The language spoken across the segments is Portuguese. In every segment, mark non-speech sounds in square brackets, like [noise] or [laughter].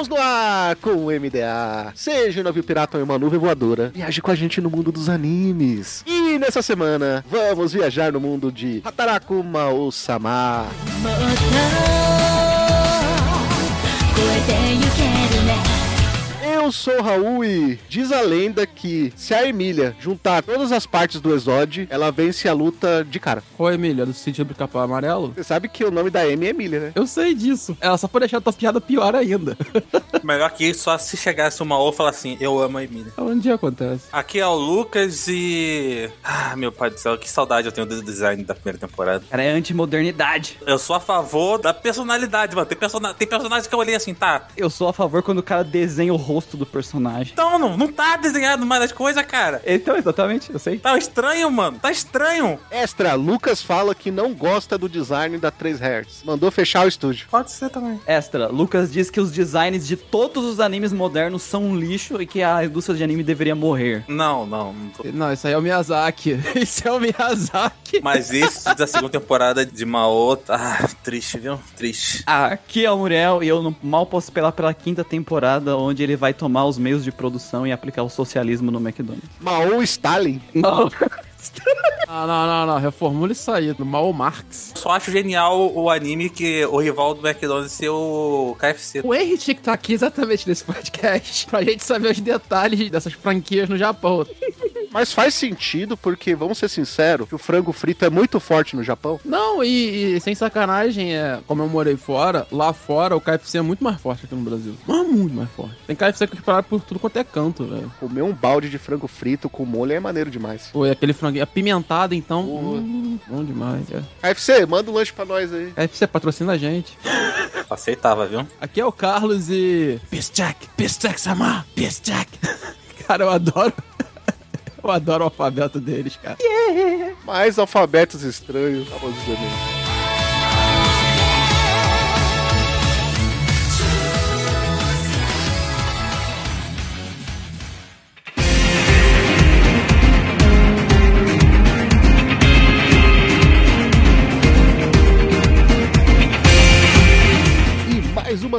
Estamos no ar com o MDA. Seja um navio pirata ou uma nuvem voadora, viaje com a gente no mundo dos animes. E nessa semana, vamos viajar no mundo de Hataraku Mao-sama. もっと超えてゆけるね eu sou o Raul e diz a lenda que se a Emília juntar todas as partes do Exode, ela vence a luta de cara. Ô, Emília, do sentido do capão amarelo? Você sabe que o nome da Amy é Emília, né? Eu sei disso. Ela só pode deixar a tua piada pior ainda. [laughs] Melhor que isso, só se chegasse uma ou falar assim, eu amo a Emília. Um dia acontece. Aqui é o Lucas e. Ah, meu pai do céu, que saudade eu tenho do design da primeira temporada. Cara, é antimodernidade. Eu sou a favor da personalidade, mano. Tem, persona... Tem personagens que eu olhei assim, tá. Eu sou a favor quando o cara desenha o rosto do personagem. Então, não, não tá desenhado mais as coisas, cara. Então, exatamente, eu sei. Tá estranho, mano. Tá estranho. Extra, Lucas fala que não gosta do design da 3 Hz. Mandou fechar o estúdio. Pode ser também. Extra, Lucas diz que os designs de todos os animes modernos são um lixo e que a indústria de anime deveria morrer. Não, não. não tô- Não, isso aí é o Miyazaki. [laughs] Isso é o Miyazaki. Mas esse da segunda temporada de Mao, tá triste, viu? Triste. Aqui é o Muriel e eu não- mal posso esperar pela quinta temporada, onde ele vai tomar os meios de produção e aplicar o socialismo no McDonald's. Mao Stalin. Não. Ah, não, não, não. Reformula isso aí. Do Mal Marx. Só acho genial o anime que o rival do McDonald's ser o KFC. O Henry tinha que estar aqui exatamente nesse podcast pra gente saber os detalhes dessas franquias no Japão. Mas faz sentido porque, vamos ser sinceros, que o frango frito é muito forte no Japão. Não, e, e sem sacanagem, é, como eu morei fora, lá fora o KFC é muito mais forte aqui no Brasil. Mas muito mais forte. Tem KFC que disparado por tudo quanto é canto, velho. Comer um balde de frango frito com molho é maneiro demais. Pô, e aquele franguinho apimentado, então. Hum, bom demais, é. KFC, manda um lanche pra nós aí. KFC patrocina a gente. Aceitava, viu? Aqui é o Carlos e. Peace Jack, Samar, Jack. [laughs] Cara, eu adoro. Eu adoro o alfabeto deles, cara. Mais alfabetos estranhos, vamos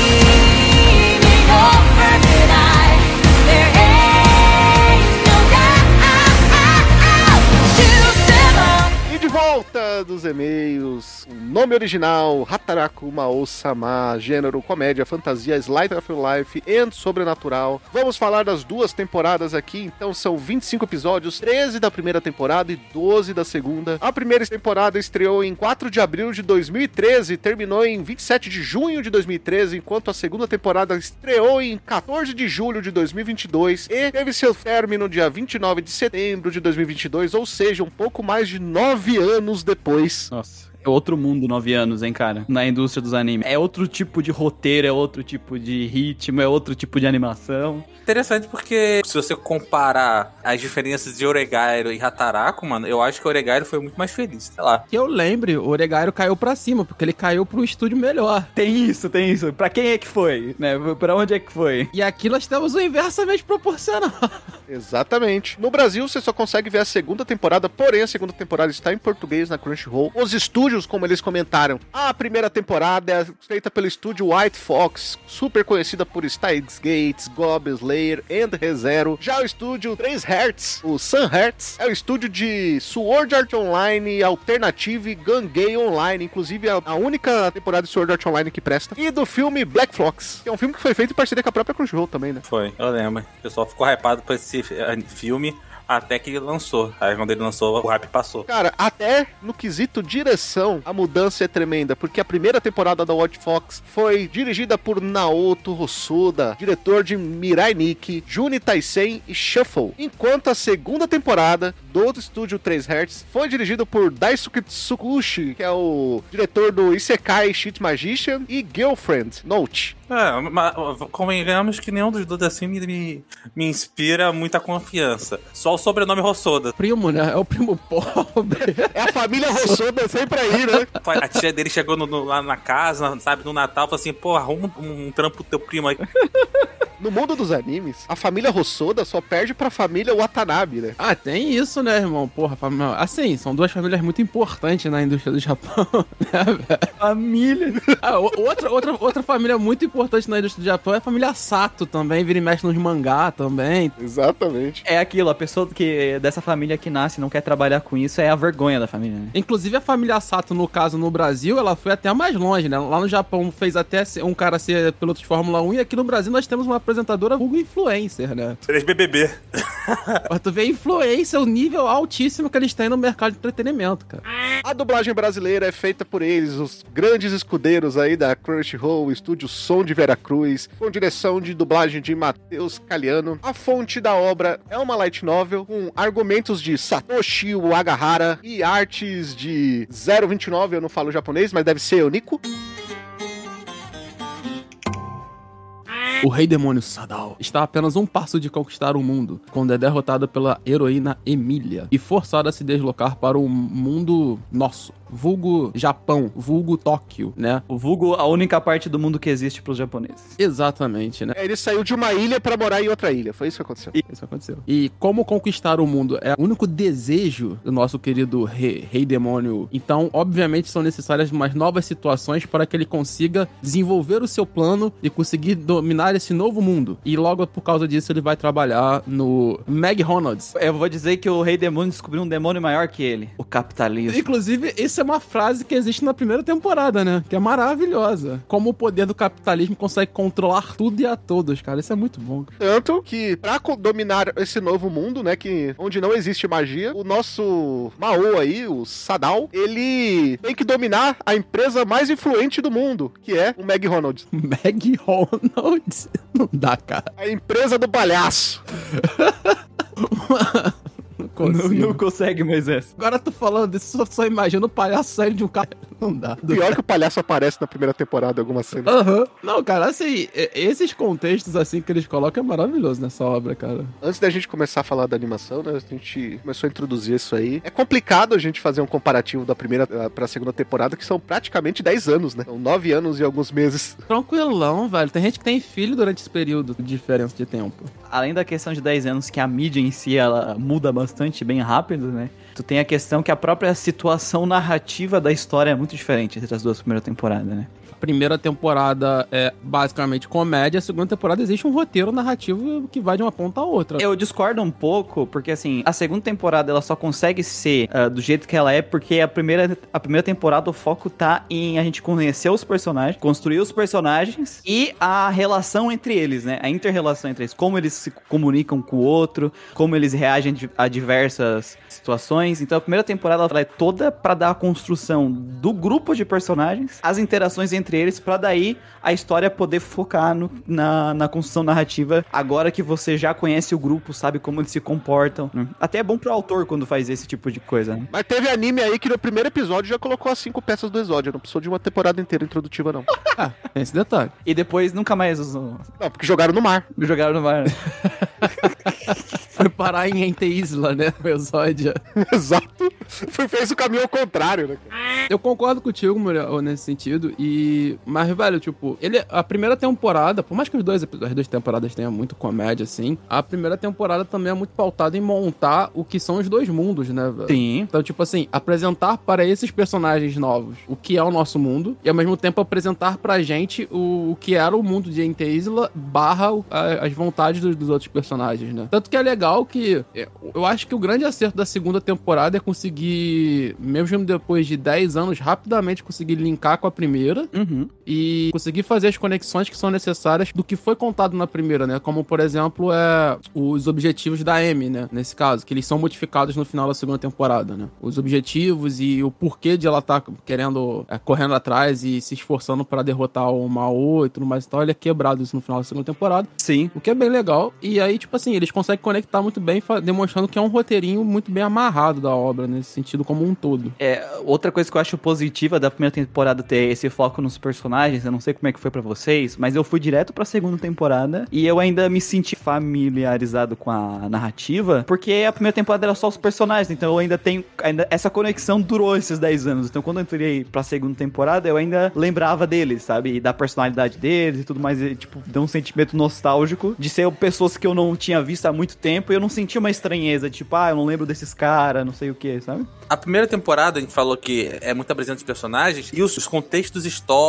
君の volta dos e-mails, nome original, Hataraku Mao-sama, gênero comédia, fantasia, slide of life e sobrenatural. Vamos falar das duas temporadas aqui, então são 25 episódios, 13 da primeira temporada e 12 da segunda. A primeira temporada estreou em 4 de abril de 2013 e terminou em 27 de junho de 2013, enquanto a segunda temporada estreou em 14 de julho de 2022 e teve seu término dia 29 de setembro de 2022, ou seja, um pouco mais de 9 anos depois. Nossa. É outro mundo, nove anos, hein, cara? Na indústria dos animes. É outro tipo de roteiro, é outro tipo de ritmo, é outro tipo de animação. Interessante porque se você comparar as diferenças de Oregairo e Hataraku, mano, eu acho que o Oregairo foi muito mais feliz, sei lá. Que eu lembre, o Oregairo caiu pra cima, porque ele caiu pro estúdio melhor. Tem isso, tem isso. Pra quem é que foi? Né? Pra onde é que foi? E aqui nós temos o inversamente proporcional. [laughs] Exatamente. No Brasil, você só consegue ver a segunda temporada, porém a segunda temporada está em português na Crunchyroll. Os estúdios estúdios, como eles comentaram. A primeira temporada é feita pelo estúdio White Fox, super conhecida por Steins Gates, Goblin Slayer and ReZero. Já o estúdio 3 Hertz, o Sun Hertz, é o estúdio de Sword Art Online Alternative Gangay Online, inclusive a, a única temporada de Sword Art Online que presta. E do filme Black Fox, que é um filme que foi feito em parceria com a própria Crunchyroll também, né? Foi, eu lembro. O pessoal ficou hypado por esse eh, filme até que ele lançou. Aí quando ele lançou, o hype passou. Cara, até no quesito direção, a mudança é tremenda, porque a primeira temporada da Watch Fox foi dirigida por Naoto Hosoda, diretor de Mirai Nikki, Juni Taisen e Shuffle, enquanto a segunda temporada do outro estúdio 3 Hertz foi dirigido por Daisuke Tsukushi, que é o diretor do Isekai Cheat Magician e Girlfriend Note. É, mas convenhamos que nenhum dos dois assim me, me, inspira muita confiança. Só o sobrenome Rossoda. Primo, né? É o primo pobre. [laughs] É a família Hosoda sempre aí, né? A tia dele chegou no- no- lá na casa, sabe, no Natal, falou assim, pô, arruma um, um trampo pro teu primo aí. No mundo dos animes, a família Hosoda só perde pra família Watanabe, né? Ah, tem isso, né, irmão? Porra, família... assim, são duas famílias muito importantes na indústria do Japão, [laughs] né, velho? Família. Ah, outra, outra, outra família muito importante na indústria do Japão é a família Sato também, vira e mexe nos mangá também. Exatamente. É aquilo, a pessoa que dessa família que nasce e não quer trabalhar com isso é a vergonha da família, né? Inclusive a família Sato, no caso, no Brasil, ela foi até mais longe, né? Lá no Japão fez até um cara ser piloto de Fórmula 1 e aqui no Brasil nós temos uma apresentadora vulgo influencer, né? 3BBB. Mas tu vê a influência, o nível altíssimo que eles têm no mercado de entretenimento, cara. A dublagem brasileira é feita por eles, os grandes escudeiros aí da Crunchyroll, o estúdio Som de Veracruz, com direção de dublagem de Matheus Caliano. A fonte da obra é uma light novel com argumentos de Satoshi Uagahara e artes de 029, eu não falo japonês, mas deve ser Oniko. O rei demônio Sadao está a apenas um passo de conquistar o mundo, quando é derrotado pela heroína Emília e forçado a se deslocar para o mundo nosso, vulgo Japão, vulgo Tóquio, né? O vulgo, a única parte do mundo que existe pros japoneses. Exatamente, né? É, Ele saiu de uma ilha pra morar em outra ilha, foi isso que aconteceu. Isso aconteceu. E como conquistar o mundo é o único desejo do nosso querido rei, rei demônio. Então, obviamente, são necessárias umas novas situações para que ele consiga desenvolver o seu plano e conseguir dominar esse novo mundo. E logo por causa disso, ele vai trabalhar no McDonald's. Eu vou dizer que o rei demônio descobriu um demônio maior que ele. O capitalismo. Inclusive, é uma frase que existe na primeira temporada, né? Que é maravilhosa. Como o poder do capitalismo consegue controlar tudo e a todos, cara. Isso é muito bom. Tanto que, pra dominar esse novo mundo, né, que onde não existe magia, o nosso Mao aí, o Sadal, ele tem que dominar a empresa mais influente do mundo, que é o McDonald's. [laughs] McDonald's. Não dá, cara. A empresa do palhaço. [laughs] Não Não, consigo. não consegue, Moisés. Agora tu falando disso, só, só imagina o palhaço saindo de um carro. [laughs] Não dá. Pior que o palhaço aparece na primeira temporada, alguma cena. Aham. Não, cara, assim, esses contextos assim que eles colocam é maravilhoso nessa obra, cara. Antes da gente começar a falar da animação, né, a gente começou a introduzir isso aí. É complicado a gente fazer um comparativo da primeira eh, pra segunda temporada, que são praticamente 10 anos, né? São 9 anos e alguns meses. Tranquilão, velho. Tem gente que tem filho durante esse período de diferença de tempo. Além da questão de 10 anos que a mídia em si ela muda bastante, bem rápido, né? Tu tem a questão que a própria situação narrativa da história é muito diferente entre as duas primeiras temporadas, né? Primeira temporada é basicamente comédia, a segunda temporada existe um roteiro narrativo que vai de uma ponta a outra. Eu discordo um pouco, porque assim, a segunda temporada ela só consegue ser ah, do jeito que ela é, porque a primeira, a primeira temporada o foco tá em a gente conhecer os personagens, construir os personagens e a relação entre eles, né? A inter-relação entre eles, como eles se comunicam com o outro, como eles reagem a diversas situações. Então a primeira temporada ela é toda pra dar a construção do grupo de personagens, as interações entre eles, pra daí a história poder focar no- na, na construção narrativa agora que você já conhece o grupo, sabe como eles se comportam. né? Até é bom pro autor quando faz esse tipo de coisa, né? Mas teve anime aí que no primeiro episódio já colocou as cinco peças do Exódio. Não precisou de uma temporada inteira introdutiva, não. Ah, tem esse detalhe. E depois nunca mais usou- Não, porque jogaram no mar. [laughs] jogaram no mar. né? [laughs] Foi parar em Ente Isla, né? O Exódia. [laughs] Exato. Foi- Fez o caminho ao contrário, né? Eu concordo contigo, Muriel, nesse sentido. E. Mas, velho, tipo, ele. A primeira temporada, por mais que os dois, as duas temporadas tenham muito comédia, assim, a primeira temporada também é muito pautada em montar o que são os dois mundos, né, velho? Sim. Então, tipo assim, apresentar para esses personagens novos o que é o nosso mundo e ao mesmo tempo apresentar pra gente o, o que era o mundo de Ente Isla barra a- as vontades dos, dos outros personagens, né? Tanto que é legal que é, eu acho que o grande acerto da segunda temporada é conseguir, mesmo depois de 10 anos, rapidamente conseguir linkar com a primeira Uhum. E conseguir fazer as conexões que são necessárias do que foi contado na primeira, né? Como, por exemplo, é, os objetivos da Amy, né? Nesse caso, que eles são modificados no final da segunda temporada, né? Os objetivos e o porquê de ela estar querendo, é, correndo atrás e se esforçando para derrotar o Mao e tudo mais e tal, ele é quebrado isso no final da segunda temporada. Sim. O que é bem legal. E aí, tipo assim, eles conseguem conectar muito bem, demonstrando que é um roteirinho muito bem amarrado da obra, nesse sentido como um todo. É, outra coisa que eu acho positiva da primeira temporada ter esse foco nos personagens, eu não sei como é que foi pra vocês, mas eu fui direto pra segunda temporada e eu ainda me senti familiarizado com a narrativa, porque a primeira temporada era só os personagens, então eu ainda tenho ainda essa conexão durou esses 10 anos. Então quando eu entrei pra segunda temporada, eu ainda lembrava deles, sabe? E da personalidade deles e tudo mais, e, tipo, deu um sentimento nostálgico de ser pessoas que eu não tinha visto há muito tempo e eu não sentia uma estranheza, tipo, ah, eu não lembro desses caras, não sei o que, sabe? A primeira temporada a gente falou que é muito apresentado de personagens e os, os contextos históricos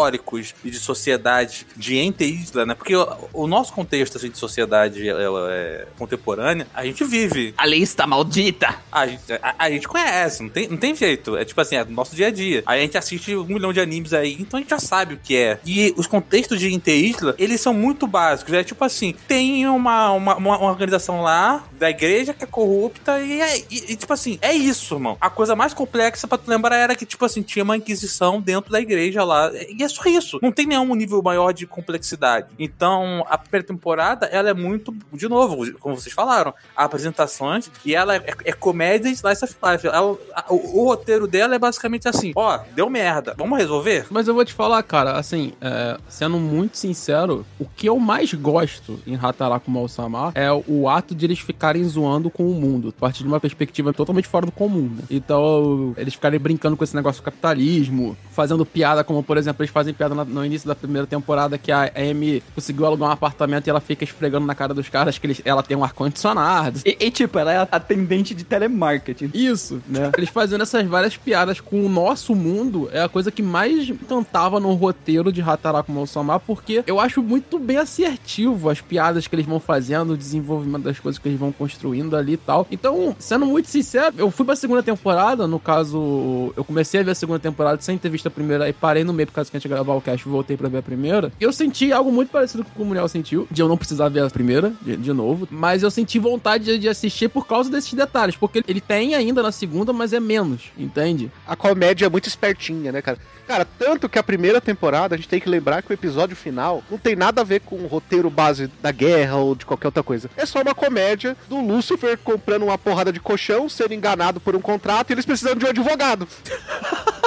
e de sociedade de Ente Isla, né? Porque o, nosso contexto assim, de sociedade é, é, contemporânea, a gente vive. A lista maldita! A gente, a, a gente conhece, não tem, não tem jeito. É tipo assim, é do nosso dia a dia. Aí a gente assiste um milhão de animes aí, então a gente já sabe o que é. E os contextos de Ente Isla, eles são muito básicos. É tipo assim, tem uma, uma, uma- uma organização lá da igreja que é corrupta e, é, e- e, tipo assim, é isso, irmão. A coisa mais complexa pra tu lembrar era que, tipo assim, tinha uma inquisição dentro da igreja lá. E é só isso. Não tem nenhum nível maior de complexidade. Então, a primeira temporada, ela é muito, de novo, como vocês falaram, apresentações e ela é, é comédia e slice of life. Ela- a- o, o roteiro dela é basicamente assim: ó, deu merda, vamos resolver? Mas eu vou te falar, cara, assim, é, sendo muito sincero, o que eu mais gosto em Hataraku Mal-sama é o ato de eles ficarem zoando com o mundo, a partir de uma perspectiva totalmente fora do comum, né? Então, eles ficarem brincando com esse negócio do capitalismo, fazendo piada, como, por exemplo, fazem piada no início da primeira temporada que a Amy conseguiu alugar um apartamento e ela fica esfregando na cara dos caras que eles- ela tem um ar-condicionado. E, e, tipo, ela é atendente de telemarketing. Isso, né? [laughs] Eles fazendo essas várias piadas com o nosso mundo é a coisa que mais encantava no roteiro de Hataraku Mal-sama, porque eu acho muito bem assertivo as piadas que eles vão fazendo, o desenvolvimento das coisas que eles vão construindo ali e tal. Então, sendo muito sincero, eu fui pra segunda temporada, no caso, eu comecei a ver a segunda temporada sem ter visto a primeira e parei no meio por causa que a gente gravar o cast e voltei pra ver a primeira. Eu senti algo muito parecido com o que o Muriel sentiu, de eu não precisar ver a primeira, de, de novo, mas eu senti vontade de, de assistir por causa desses detalhes, porque ele tem ainda na segunda, mas é menos, entende? A comédia é muito espertinha, né, cara? Cara, tanto que a primeira temporada, a gente tem que lembrar que o episódio final não tem nada a ver com o roteiro base da guerra ou de qualquer outra coisa. É só uma comédia do Lucifer comprando uma porrada de colchão, sendo enganado por um contrato e eles precisando de um advogado. [laughs]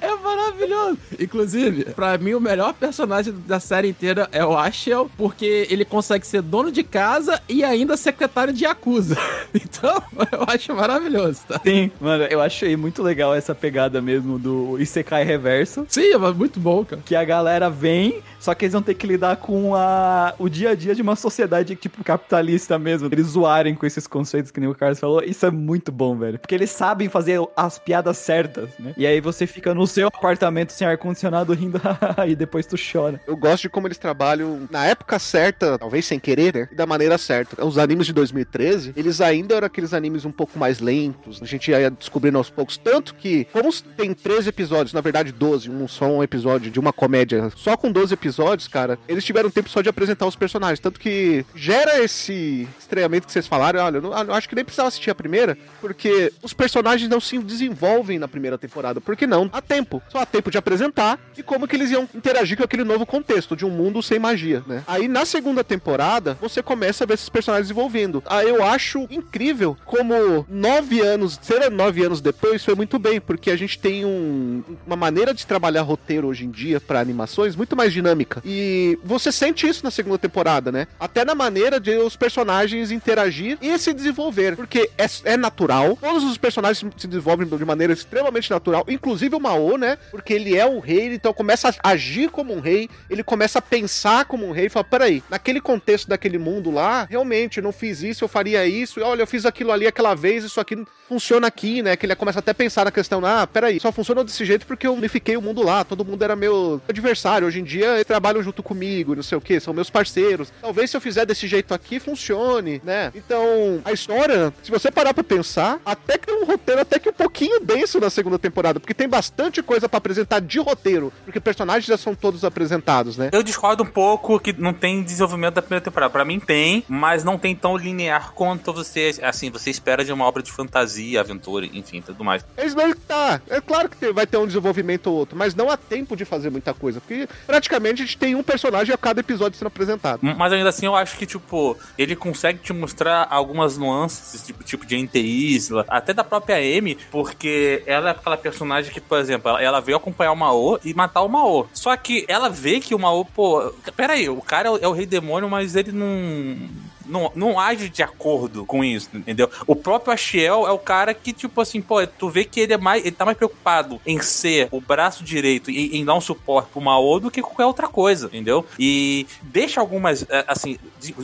É maravilhoso. Inclusive, pra mim, o melhor personagem da série inteira é o Ashel, porque ele consegue ser dono de casa e ainda secretário de Yakuza. [laughs] Então, eu acho maravilhoso, tá? Sim, mano, eu achei muito legal essa pegada mesmo do Isekai Reverso. Sim, é muito bom, cara. Que a galera vem, só que eles vão ter que lidar com a, o dia a dia de uma sociedade, tipo, capitalista mesmo. Eles zoarem com esses conceitos que nem o Carlos falou. Isso é muito bom, velho. Porque eles sabem fazer as piadas certas, né? E aí você fica no seu apartamento sem ar-condicionado rindo [laughs] e depois tu chora. Eu gosto de como eles trabalham na época certa, talvez sem querer, né? Da maneira certa. Os animes de 2013, eles ainda eram aqueles animes um pouco mais lentos. A gente ia descobrindo aos poucos. Tanto que, como tem 13 episódios, na verdade 12, um só um episódio de uma comédia, só com 12 episódios, cara, eles tiveram tempo só de apresentar os personagens. Tanto que gera esse estranhamento que vocês falaram. Olha, eu, não, eu acho que nem precisava assistir a primeira, porque os personagens não se desenvolvem na primeira temporada. Porque não? Há tempo. Só há tempo de apresentar e como que eles iam interagir com aquele novo contexto de um mundo sem magia, né? Aí na segunda temporada, você começa a ver esses personagens desenvolvendo. Aí eu acho incrível como nove anos, será nove anos depois, foi muito bem, porque a gente tem um- uma maneira de trabalhar roteiro hoje em dia para animações muito mais dinâmica. E você sente isso na segunda temporada, né? Até na maneira de os personagens interagir e se desenvolver. Porque é, é natural, todos os personagens se desenvolvem de maneira extremamente natural, inclusive o Mao, né? Porque ele é o rei, então começa a agir como um rei, ele começa a pensar como um rei e fala: peraí, naquele contexto daquele mundo lá, realmente, eu não fiz isso, eu faria isso, e olha, eu fiz aquilo ali aquela vez, isso aqui funciona aqui, né? Que ele começa até a pensar na questão, ah, peraí, só funciona desse jeito porque eu unifiquei o mundo lá, todo mundo era meu adversário, hoje em dia eles trabalham junto comigo, não sei o que, são meus parceiros. Talvez se eu fizer desse jeito aqui, funcione, né? Então, a história, se você parar pra pensar, até que tem um roteiro até que um pouquinho denso na segunda temporada, porque tem bastante coisa pra apresentar de roteiro, porque personagens já são todos apresentados, né? Eu discordo um pouco que não tem desenvolvimento da primeira temporada. Pra mim tem, mas não tem tão linear quanto você, assim, você espera de uma obra de fantasia, aventura, enfim, tudo mais. Eles não tá. É claro que vai ter um desenvolvimento ou outro, mas não há tempo de fazer muita coisa, porque praticamente a gente tem um personagem a cada episódio sendo apresentado. Mas ainda assim, eu acho que, tipo, ele consegue te mostrar algumas nuances, tipo, tipo de Ente Isla, até da própria Amy, porque ela é aquela personagem que, por exemplo, ela, ela veio acompanhar o Mao e matar o Mao. Só que ela vê que o Mao, pô, peraí, o cara é o, é o rei demônio, mas ele não. Não, não age de acordo com isso, entendeu? O próprio Axiel é o cara que, tipo assim, pô, tu vê que ele é mais. Ele tá mais preocupado em ser o braço direito e em dar um suporte pro Mao do que qualquer outra coisa, entendeu? E deixa algumas. é, Assim,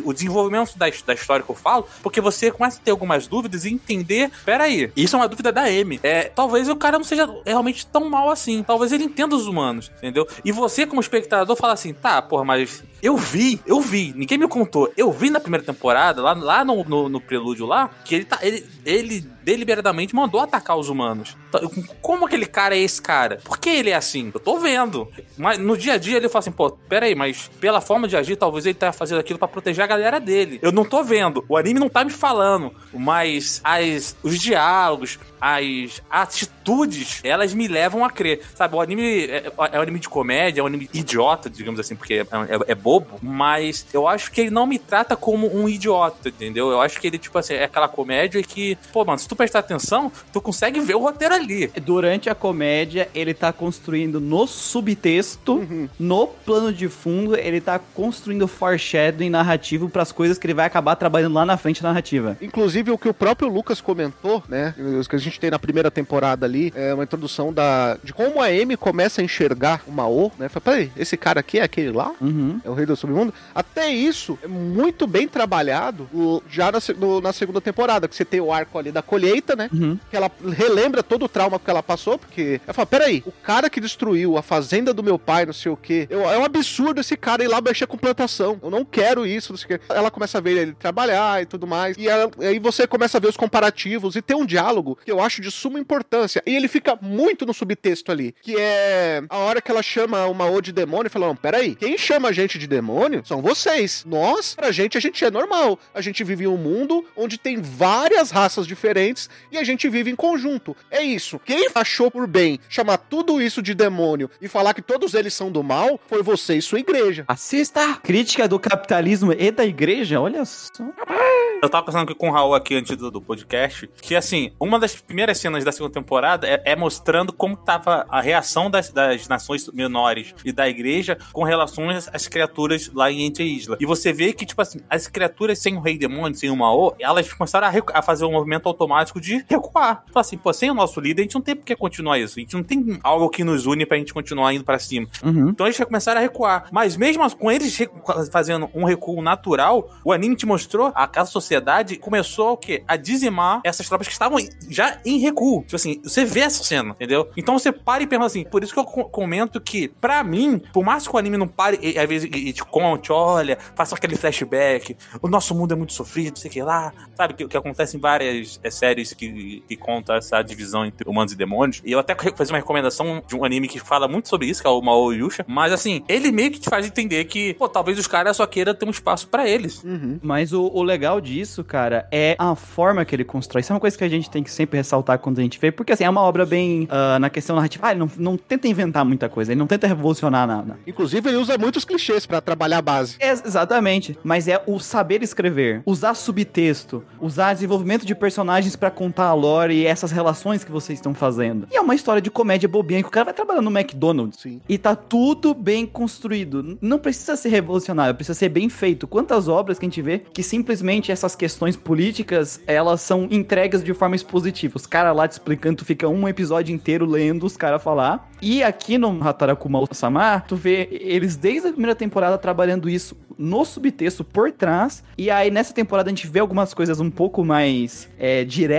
o desenvolvimento da, da história que eu falo, porque você começa a ter algumas dúvidas e entender. Peraí, isso é uma dúvida da M. É, talvez o cara não seja realmente tão mal assim. Talvez ele entenda os humanos, entendeu? E você, como espectador, fala assim: tá, porra, mas eu vi, eu vi, ninguém me contou. Eu vi na primeira temporada, lá, lá no, no, no prelúdio lá, que ele tá. Ele, ele deliberadamente mandou atacar os humanos. Então, Como aquele cara é esse cara? Por que ele é assim? Eu tô vendo. Mas no dia a dia ele fala assim, pô, peraí, mas pela forma de agir, talvez ele tá fazendo aquilo pra proteger a galera dele. Eu não tô vendo. O anime não tá me falando. Mas as, os diálogos, as atitudes, elas me levam a crer. Sabe, o anime é, é um anime de comédia, é um anime idiota, digamos assim, porque é, é- é bobo. Mas eu acho que ele não me trata como um idiota, entendeu? Eu acho que ele, tipo assim, é aquela comédia que, pô, mano, tu prestar atenção, tu consegue ver o roteiro ali. Durante a comédia, ele tá construindo no subtexto, no plano de fundo, ele tá construindo foreshadowing narrativo pras coisas que ele vai acabar trabalhando lá na frente na narrativa. Inclusive, o que o próprio Lucas comentou, né? O que a gente tem na primeira temporada ali, é uma introdução da, de como a Amy começa a enxergar o Mao, né? Fala, peraí, esse cara aqui é aquele lá? Uhum. É o rei do submundo? Até isso é muito bem trabalhado o- já na, no- na segunda temporada, que você tem o arco ali da colheita, né? Uhum. Que ela relembra todo o trauma que ela passou, porque ela fala, peraí, o cara que destruiu a fazenda do meu pai, não sei o quê, eu- é um absurdo esse cara ir lá mexer com plantação. Eu não quero isso, não sei o quê. Ela começa a ver ele trabalhar e tudo mais. E ela- aí você começa a ver os comparativos e tem um diálogo que eu acho de suma importância. E ele fica muito no subtexto ali, que é a hora que ela chama uma O de demônio e fala, não, peraí, quem chama a gente de demônio são vocês. Nós, pra gente, a gente é normal. A gente vive em um mundo onde tem várias raças diferentes e a gente vive em conjunto. É isso. Quem achou por bem chamar tudo isso de demônio e falar que todos eles são do mal foi você e sua igreja. Assista! Crítica do capitalismo e da igreja, olha só. Eu tava pensando aqui com o Raul aqui antes do, do podcast, que assim, uma das primeiras cenas da segunda temporada é, é mostrando como tava a reação das, das nações menores e da igreja com relação às, às criaturas lá em Ente Isla. E você vê que, tipo assim, as criaturas sem o rei demônio, sem o Mao, elas começaram a, a fazer um movimento automático de recuar. Fala assim, pô, sem o nosso líder, a gente não tem por que continuar isso. A gente não tem algo que nos une pra gente continuar indo pra cima. Uhum. Então eles já começaram a recuar. Mas mesmo com eles fazendo um recuo natural, o anime te mostrou a casa sociedade começou o quê? A dizimar essas tropas que estavam já em recuo. Tipo assim, você vê essa cena, entendeu? Então você para e pensa assim, por isso que eu co- comento que, pra mim, por mais que o anime não pare e, às vezes e, e te conte, olha, faça aquele flashback, o nosso mundo é muito sofrido, não sei o que lá, sabe? Que, que acontece em várias é, séries que, que conta essa divisão entre humanos e demônios. E eu até fazer uma recomendação de um anime que fala muito sobre isso, que é o Mao Yusha. Mas assim, ele meio que te faz entender que, pô, talvez os caras só queiram ter um espaço pra eles. Uhum. Mas o, o legal disso cara, é a forma que ele constrói. Isso é uma coisa que a gente tem que sempre ressaltar quando a gente vê, porque assim, é uma obra bem ah, na questão narrativa. Ah, ele não, não tenta inventar muita coisa, ele não tenta revolucionar nada. Inclusive, ele usa muitos clichês pra trabalhar a base. É, exatamente. Mas é o saber escrever, usar subtexto, usar desenvolvimento de personagens pra contar a lore e essas relações que vocês estão fazendo. E é uma história de comédia bobinha que o cara vai trabalhando no McDonald's. Sim. E tá tudo bem construído. Não precisa ser revolucionário, precisa ser bem feito. Quantas obras que a gente vê que simplesmente essas questões políticas, elas são entregues de forma expositiva. Os caras lá te explicando, tu fica um episódio inteiro lendo os caras falar. E aqui no Hatarakuma Sama, tu vê eles desde a primeira temporada trabalhando isso no subtexto por trás. E aí nessa temporada a gente vê algumas coisas um pouco mais é, diretas,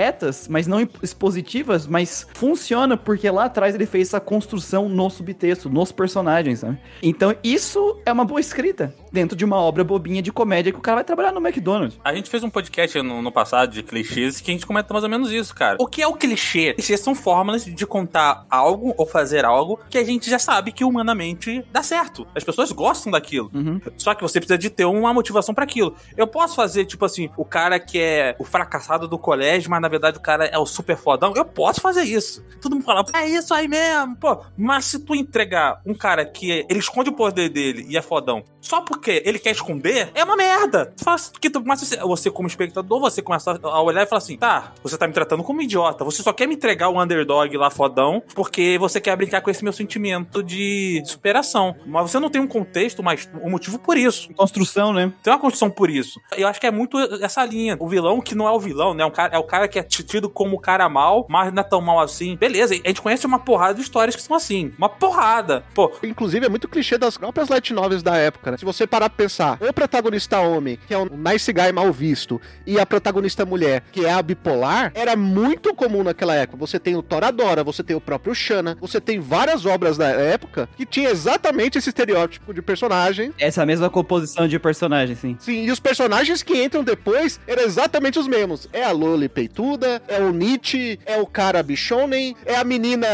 mas não expositivas, mas funciona porque lá atrás ele fez essa construção no subtexto, nos personagens, sabe? Então isso é uma boa escrita dentro de uma obra bobinha de comédia que o cara vai trabalhar no McDonald's. A gente fez um podcast no, no passado de clichês que a gente comenta mais ou menos isso, cara. O que é o clichê? Clichês são fórmulas de contar algo ou fazer algo que a gente já sabe que humanamente dá certo. As pessoas gostam daquilo. Só que você precisa de ter uma motivação pra aquilo. Eu posso fazer, tipo assim, o cara que é o fracassado do colégio, mas na verdade o cara é o super fodão. Eu posso fazer isso. Todo mundo fala, é isso aí mesmo. Pô, mas se tu entregar um cara que ele esconde o poder dele e é fodão só porque ele quer esconder, é uma merda. Tu fala que tu, mas você, você, como espectador, você começa a olhar e falar assim: tá, você tá me tratando como um idiota. Você só quer me entregar o underdog lá fodão porque você quer brincar com esse meu sentimento de superação. Mas você não tem um contexto, mas um motivo por isso. Construção, né? Tem uma construção por isso. Eu acho que é muito essa linha. O vilão que não é o vilão, né? É, um cara, é o cara que é tido como cara mal, mas não é tão mal assim. Beleza, a gente conhece uma porrada de histórias que são assim. Uma porrada. Pô, Inclusive, é muito clichê das próprias light novels da época, né? Se você parar pra pensar, o protagonista homem, que é um nice guy mal visto, e a protagonista mulher, que é a bipolar, era muito comum naquela época. Você tem o Toradora, você tem o próprio Shana, você tem várias obras da época que tinha exatamente esse estereótipo de personagem. Essa mesma composição de personagem, sim. Sim, e os personagens que entram depois eram exatamente os mesmos. É a Loli peituda, é o Nietzsche, é o cara bichonen, é a menina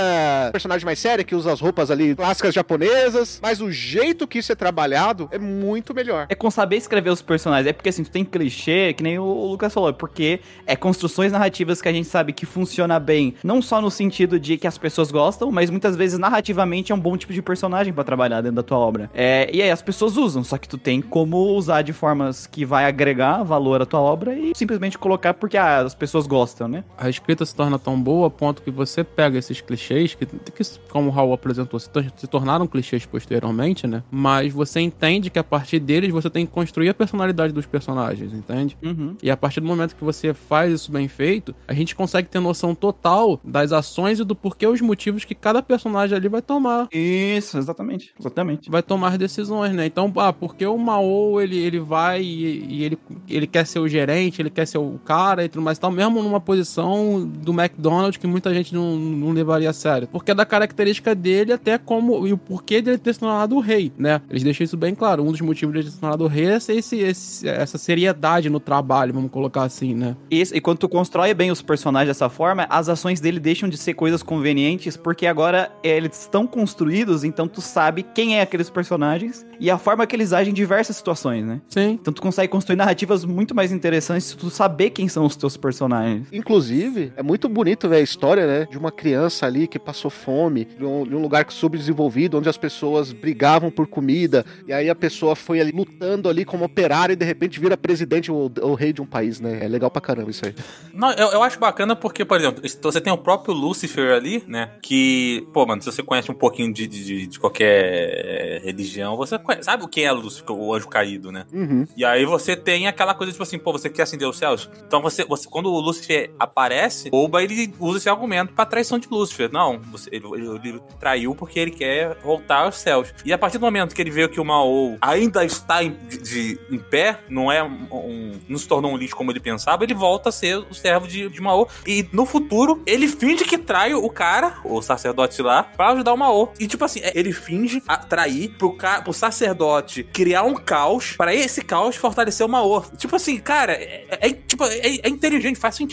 personagem mais séria que usa as roupas ali clássicas japonesas, mas o jeito que isso é trabalhado é muito melhor. É com saber escrever os personagens. É porque assim, tu tem clichê, que nem o Lucas falou, é porque é construções narrativas que a gente sabe que funciona bem, não só no sentido de que as pessoas gostam, mas muitas vezes narrativamente é um bom tipo de personagem pra trabalhar dentro da tua obra. É, e aí as pessoas usam, só que tu tem como usar de formas que vai agregar valor à tua obra e simplesmente colocar porque ah, as pessoas gostam, né? A escrita se torna tão boa a ponto que você pega esses clichês, que, que como o Raul apresentou, se, se tornaram clichês posteriormente, né? Mas você entende que a partir deles você tem que construir a personalidade dos personagens, entende? Uhum. E a partir do momento que você faz isso bem feito, a gente consegue ter noção total das ações e do porquê os motivos que cada personagem ali vai tomar. Isso, exatamente. Exatamente. Vai tomar as decisões, né? Então, ah, porque o Mao, ele, ele vai e, e ele, ele quer ser o gerente, ele quer ser o cara e tudo mais e tal, mesmo numa posição do McDonald's que muita gente não, não levaria a sério. Porque é da característica dele, até como, e o porquê dele ter se tornado o rei, né? Eles deixam isso bem claro. Um dos motivos dele ter se tornado o rei é esse, esse- essa seriedade no trabalho, vamos colocar assim, né? Isso, e quando tu constrói bem os personagens dessa forma, as ações dele deixam de ser coisas convenientes, porque agora eles estão construídos, então tu sabe quem é aqueles personagens e a forma que eles agem em diversas situações, né? Sim. Então tu consegue construir narrativas muito mais interessantes se tu saber quem são os teus personagens. Inclusive, é muito bonito ver a história, né? De uma criança ali que passou fome, de um, de um lugar subdesenvolvido, onde as pessoas brigavam por comida, e aí a pessoa foi ali lutando ali como operário e de repente vira presidente ou, ou rei de um país, né? É legal pra caramba isso aí. Não, eu, eu acho bacana porque, por exemplo, você tem o próprio Lucifer ali, né? Que, pô, mano, se você conhece um pouquinho de, de, de qualquer eh, religião, você conhece, sabe o que é Lúcifer, o anjo caído, né? Uhum. E aí você tem aquela coisa, tipo assim, pô, você quer acender os céus? Então você, você quando o Lúcifer aparece, Oba, ele usa esse argumento pra traição de Lúcifer. Não, você, ele, ele- traiu porque ele quer voltar aos céus. E a partir do momento que ele vê que o Mao ainda está em, de- em pé, não é um, não se tornou um lixo como ele pensava, ele volta a ser o servo de, de Mao. E no futuro, ele finge que trai o cara, o sacerdote lá, pra ajudar o Mao. E tipo assim, é, ele finge atrair pro, pro sacerdote criar um caos, pra esse caos fortalecer o Mao. Tipo assim, cara, é, é- é- tipo, é, é inteligente, faz sentido.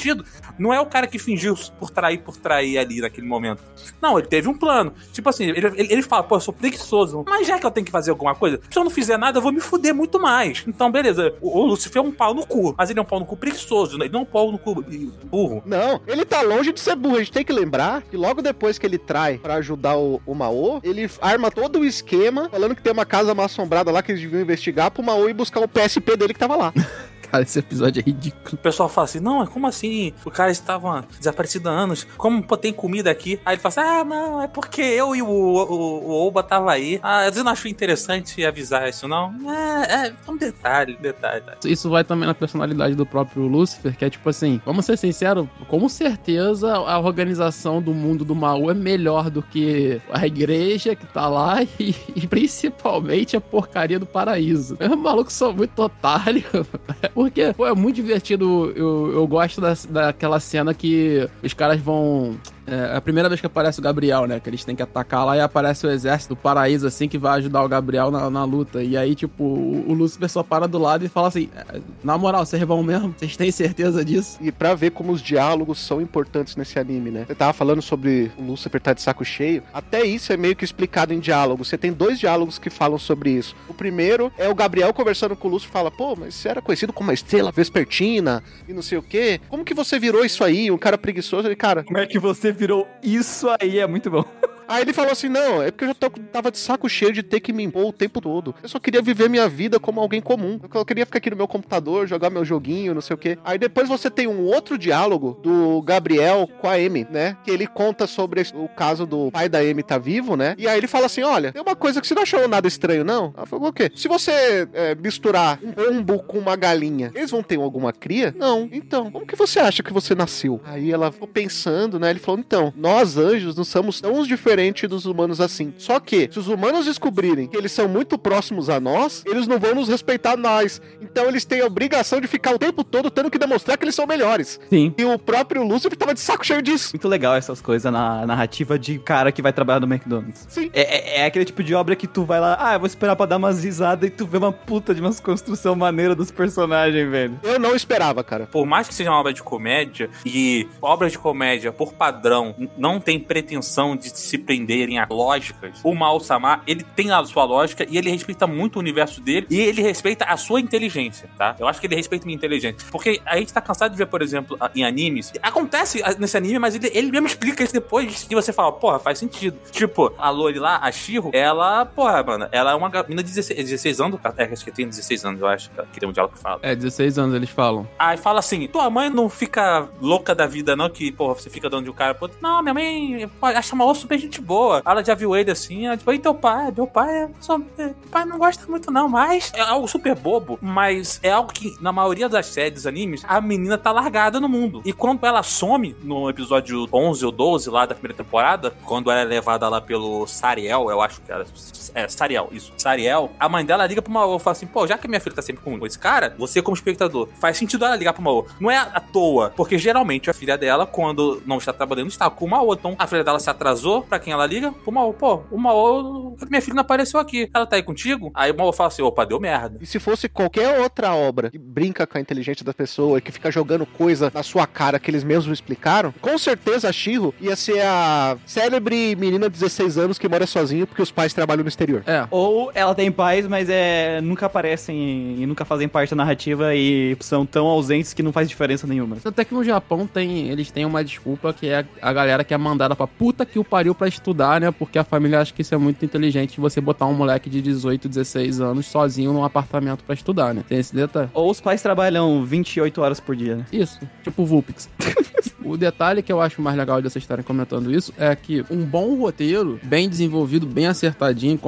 Não é o cara que fingiu por trair por trair ali naquele momento. Não, ele teve um plano. Tipo assim, ele, ele, ele fala, pô, eu sou preguiçoso. Mas já que eu tenho que fazer alguma coisa, se eu não fizer nada, eu vou me fuder muito mais. Então, beleza. O, o Lucifer é um pau no cu. Mas ele é um pau no cu preguiçoso, né? ele não é um pau no cu burro. Não, ele tá longe de ser burro. A gente tem que lembrar que logo depois que ele trai pra ajudar o, o Mao, ele arma todo o esquema, falando que tem uma casa mal assombrada lá que eles deviam investigar pro Mao ir buscar o PSP dele que tava lá. [laughs] Cara, esse episódio é ridículo. O pessoal fala assim: não, é como assim? O cara estava desaparecido há anos. Como pô, tem comida aqui? Aí ele fala assim: ah, não, é porque eu e o, o, o Oba tava aí. Ah, você não achou interessante avisar isso, não? É, é um detalhe, detalhe. Isso vai também na personalidade do próprio Lúcifer, que é tipo assim, vamos ser sinceros, com certeza a organização do mundo do mal é melhor do que a igreja que tá lá [laughs] e, e principalmente a porcaria do paraíso. Os malucos são muito otários. [laughs] Porque, pô, é muito divertido. Eu, eu gosto da, daquela cena que os caras vão. É a primeira vez que aparece o Gabriel, né? Que eles têm que atacar lá e aparece o exército do paraíso, assim, que vai ajudar o Gabriel na, na luta. E aí, tipo, o, o Lúcifer só para do lado e fala assim: "É, Na moral, vocês vão mesmo? Vocês têm certeza disso? E pra ver como os diálogos são importantes nesse anime, né? Você tava falando sobre o Lucifer tá de saco cheio. Até isso é meio que explicado em diálogo. Você tem dois diálogos que falam sobre isso. O primeiro é o Gabriel conversando com o Lúcifer fala: pô, mas você era conhecido como uma estrela vespertina e não sei o quê. Como que você virou isso aí? Um cara preguiçoso. Ele, cara, Como é que você virou isso aí? É muito bom. [laughs] Aí ele falou assim: não, é porque eu já tô- tava de saco cheio de ter que me impor o tempo todo. Eu só queria viver minha vida como alguém comum. Eu queria ficar aqui no meu computador, jogar meu joguinho, não sei o quê. Aí depois você tem um outro diálogo do Gabriel com a Amy, né? Que ele conta sobre o caso do pai da Amy tá vivo, né? E aí ele fala assim: olha, tem uma coisa que você não achou nada estranho, não? Ela falou: o quê? Se você é, misturar um pombo com uma galinha, eles vão ter alguma cria? Não. Então, como que você acha que você nasceu? Aí ela ficou pensando, né? Ele falou: então, nós anjos não somos tão diferentes dos humanos assim. Só que, se os humanos descobrirem que eles são muito próximos a nós, eles não vão nos respeitar nós. Então eles têm a obrigação de ficar o tempo todo tendo que demonstrar que eles são melhores. Sim. E o próprio Lúcifer tava de saco cheio disso. Muito legal essas coisas na narrativa de cara que vai trabalhar no McDonald's. Sim. É, é- é aquele tipo de obra que tu vai lá, ah, eu vou esperar pra dar umas risadas e tu vê uma puta de umas construção maneira dos personagens, velho. Eu não esperava, cara. Por mais que seja uma obra de comédia, e obras de comédia, por padrão, não tem pretensão de se prenderem a lógicas, o Mao Sama, ele tem a sua lógica e ele respeita muito o universo dele e ele respeita a sua inteligência, tá? Eu acho que ele respeita a minha inteligência. Porque a gente tá cansado de ver, por exemplo, em animes, acontece nesse anime, mas ele, ele mesmo explica isso depois e você fala, porra, faz sentido. Tipo, a Lori lá, a Shiro, ela, porra, mano, ela é uma menina de 16, 16 anos, é, acho que tem 16 anos, eu acho, que tem um diálogo que fala. É, 16 anos eles falam. Aí fala assim: tua mãe não fica louca da vida, não? Que, porra, você fica dando de um cara pro outro. Não, minha mãe acha uma super gente boa. Ela já viu ele assim, ela tipo, e teu pai? Meu pai é só. Meu pai não gosta muito, não, mas é algo super bobo. Mas é algo que, na maioria das séries, animes, a menina tá largada no mundo. E quando ela some no episódio 11 ou 12 lá da primeira temporada, quando ela é levada lá pelo Sariel, eu acho que era. É, Sariel, isso. Sariel, a mãe dela liga pro Maô e fala assim: pô, já que minha filha tá sempre com esse cara, você, como espectador, faz sentido ela ligar pro Maô. Não é à toa, porque geralmente a filha dela, quando não está trabalhando, está com o Maô. Então a filha dela se atrasou, pra quem ela liga? Pro Maô. Pô, o Maô, minha filha não apareceu aqui. Ela tá aí contigo? Aí o Maô fala assim: opa, deu merda. E se fosse qualquer outra obra que brinca com a inteligência da pessoa e que fica jogando coisa na sua cara que eles mesmos explicaram, com certeza a Shiro ia ser a célebre menina de 16 anos que mora sozinha porque os pais trabalham no exterior. É. Ou ela tem pais, mas é nunca aparecem e nunca fazem parte da narrativa e são tão ausentes que não faz diferença nenhuma. Até que no Japão tem, eles têm uma desculpa que é a galera que é mandada pra puta que o pariu pra estudar, né? Porque a família acha que isso é muito inteligente você botar um moleque de 18, 16 anos sozinho num apartamento pra estudar, né? Tem esse detalhe. Ou os pais trabalham 28 horas por dia, né? Isso, tipo Vulpix. [laughs] o detalhe que eu acho mais legal de vocês estarem comentando isso é que um bom roteiro, bem desenvolvido, bem acertadinho,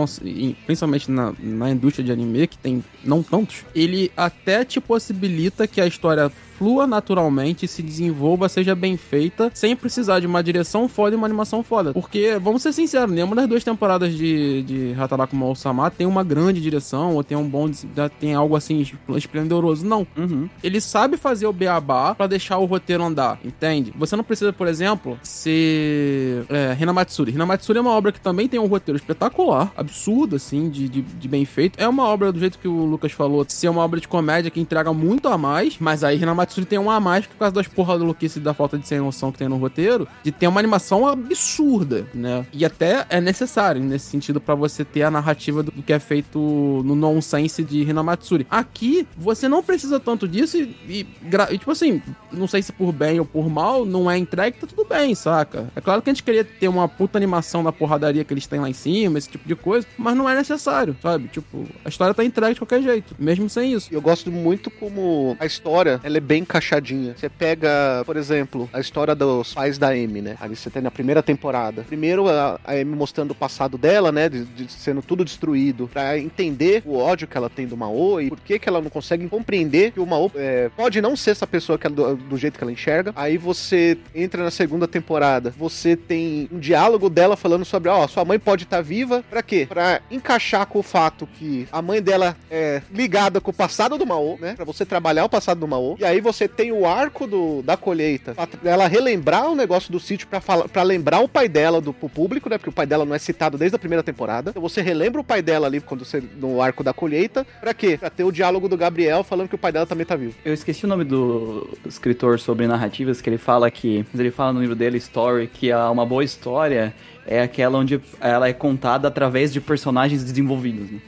principalmente na, na indústria de anime, que tem não tantos, ele até te possibilita que a história flua naturalmente, se desenvolva, seja bem feita, sem precisar de uma direção foda e uma animação foda. Porque, vamos ser sinceros, nenhuma das duas temporadas de, de Hataraku Sama tem uma grande direção, ou tem um bom, tem algo assim esplendoroso. Não, Uhum. ele sabe fazer o beabá pra deixar o roteiro andar, entende? Você não precisa, por exemplo, ser é, Hinamatsuri. Hinamatsuri é uma obra que também tem um roteiro espetacular, absurdo, assim, de, de, de bem feito. É uma obra, do jeito que o Lucas falou, ser uma obra de comédia que entrega muito a mais, mas aí Hinamatsuri Hinamatsuri tem um a mais por causa das porra do e da falta de sem noção que tem no roteiro, de ter uma animação absurda, né? E até é necessário nesse sentido pra você ter a narrativa do que é feito no nonsense de Hinamatsuri. Aqui, você não precisa tanto disso e, e, e, tipo assim, não sei se por bem ou por mal, não é entregue, tá tudo bem, saca? É claro que a gente queria ter uma puta animação da porradaria que eles têm lá em cima, esse tipo de coisa, mas não é necessário, sabe? Tipo, a história tá entregue de qualquer jeito, mesmo sem isso. Eu gosto muito como a história, ela é bem encaixadinha. Você pega, por exemplo, a história dos pais da Amy, né? Ali você tem na primeira temporada. Primeiro a, Amy mostrando o passado dela, né? De, de sendo tudo destruído. Pra entender o ódio que ela tem do Mao e por que que ela não consegue compreender que o Mao é, pode não ser essa pessoa que ela, do, do jeito que ela enxerga. Aí você entra na segunda temporada. Você tem um diálogo dela falando sobre, ó, sua mãe pode estar viva. Pra quê? Pra encaixar com o fato que a mãe dela é ligada com o passado do Mao, né? Pra você trabalhar o passado do Mao. E aí você tem o arco do, da colheita, ela relembrar o negócio do sítio pra lembrar o pai dela do, pro público, né? Porque o pai dela não é citado desde a primeira temporada. Então você relembra o pai dela ali quando você, no arco da colheita. Pra quê? Pra ter o diálogo do Gabriel falando que o pai dela também tá vivo. Eu esqueci o nome do escritor sobre narrativas, que ele fala que. Ele fala no livro dele, Story, que a- uma boa história é aquela onde ela é contada através de personagens desenvolvidos. né?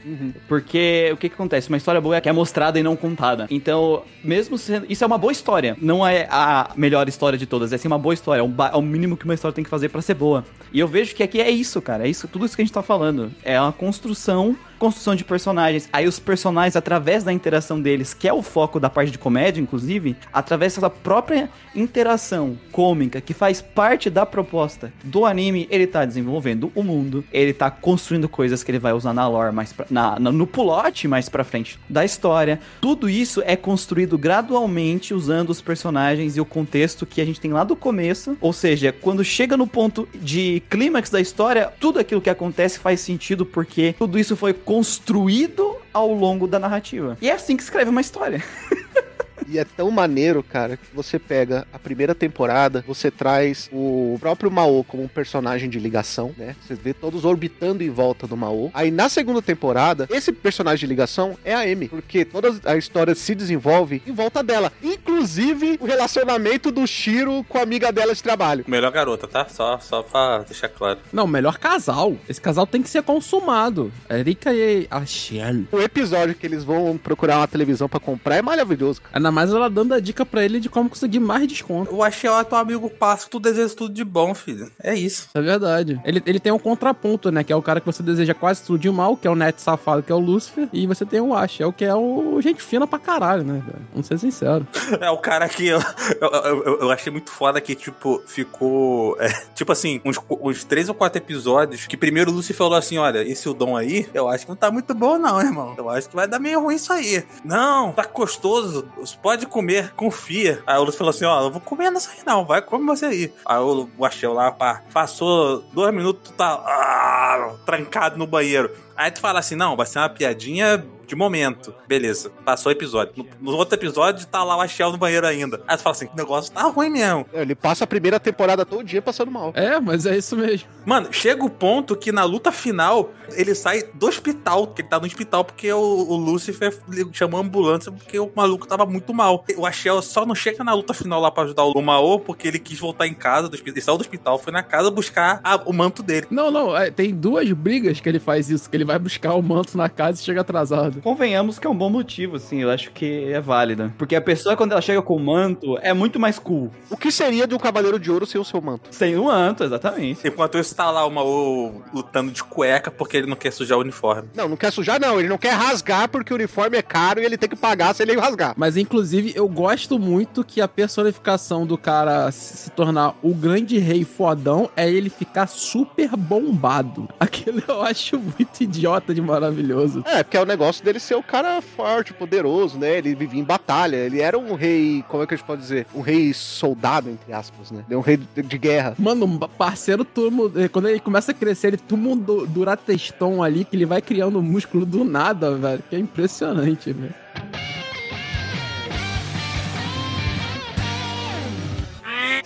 Porque o que, que acontece? Uma história boa é que é mostrada e não contada. Então, mesmo sendo. Isso é uma boa história. Não é a melhor história de todas. É sim uma boa história. É, um ba- é o mínimo que uma história tem que fazer pra ser boa. E eu vejo que aqui é isso, cara. É isso, tudo isso que a gente tá falando. É uma construção. Construção de personagens. Aí os personagens, através da interação deles, que é o foco da parte de comédia, inclusive, através dessa própria interação cômica que faz parte da proposta do anime, ele tá desenvolvendo o mundo, ele tá construindo coisas que ele vai usar na lore mais pra, na, no plot mais pra frente da história. Tudo isso é construído gradualmente usando os personagens e o contexto que a gente tem lá do começo. Ou seja, quando chega no ponto de clímax da história, tudo aquilo que acontece faz sentido porque tudo isso foi construído ao longo da narrativa. E é assim que escreve uma história. [laughs] E é tão maneiro, cara, que você pega a primeira temporada, você traz o próprio Mao como um personagem de ligação, né? Você vê todos orbitando em volta do Mao. Aí na segunda temporada, esse personagem de ligação é a Amy, porque toda a história se desenvolve em volta dela, inclusive o relacionamento do Shiro com a amiga dela de trabalho. Melhor garota, tá? Só, só pra deixar claro. Não, melhor casal. Esse casal tem que ser consumado. Erika e a Shell. O episódio que eles vão procurar uma televisão pra comprar é maravilhoso, cara. Ainda mais ela dando a dica pra ele de como conseguir mais desconto. Eu achei ó, teu amigo passa, tu deseja tudo de bom, filho. É isso. É verdade. Ele, ele tem um contraponto, né? Que é o cara que você deseja quase tudo de mal, que é o net safado, que é o Lúcifer. E você tem o Ash, é o que é o gente fina pra caralho, né, velho? Vamos ser sinceros. [laughs] É o cara que eu, eu, eu- eu achei muito foda que, tipo, ficou. é, tipo assim, uns, uns três ou quatro episódios. Que primeiro o Lucy falou assim: olha, esse Udon aí, eu acho que não tá muito bom, não, irmão. Eu acho que vai dar meio ruim isso aí. Não, tá gostoso. Pode comer, confia. Aí o Lucy falou assim: ó, eu vou comer nessa aí, não. Vai, come você aí. Aí o Achel lá, pá, passou dois minutos, tu tá ah, trancado no banheiro. Aí tu fala assim: não, vai ser uma piadinha de momento. Beleza, passou o episódio. No, no outro episódio tá lá o Achel no banheiro ainda. Aí tu fala assim: o negócio tá ruim mesmo. Ele passa a primeira temporada todo dia passando mal. É, mas é isso mesmo. Mano, chega o ponto que na luta final ele sai do hospital, que ele tá no hospital porque o, o Lucifer chamou a ambulância porque o maluco tava muito mal. O Achel só não chega na luta final lá pra ajudar o Mao porque ele quis voltar em casa, do hospital, ele saiu do hospital, foi na casa buscar a- o manto dele. Não, não, é, tem duas brigas que ele faz isso, que ele vai buscar o manto na casa e chega atrasado. Convenhamos que é um bom motivo, assim, eu acho que é válida. Porque a pessoa, quando ela chega com o manto, é muito mais cool. O que seria de um Cavaleiro de Ouro sem o seu manto? Sem o manto, exatamente. Enquanto isso tá lá o Mao lutando de cueca porque ele não quer sujar o uniforme. Não, não quer sujar, não. Ele não quer rasgar porque o uniforme é caro e ele tem que pagar se ele rasgar. Mas, inclusive, eu gosto muito que a personificação do cara se se tornar o grande rei fodão é ele ficar super bombado. [laughs] Aquilo eu acho muito idiota de maravilhoso. É, porque é o negócio dele ser o cara forte, poderoso, né? Ele vivia em batalha. Ele era um rei, como é que a gente pode dizer? Um rei soldado, entre aspas, né? Um rei de, de guerra. Mano, um parceiro turmo, eh, quando ele começa a crescer, ele toma um du- durateston ali, que ele vai criando músculo do nada, velho. Que é impressionante, velho.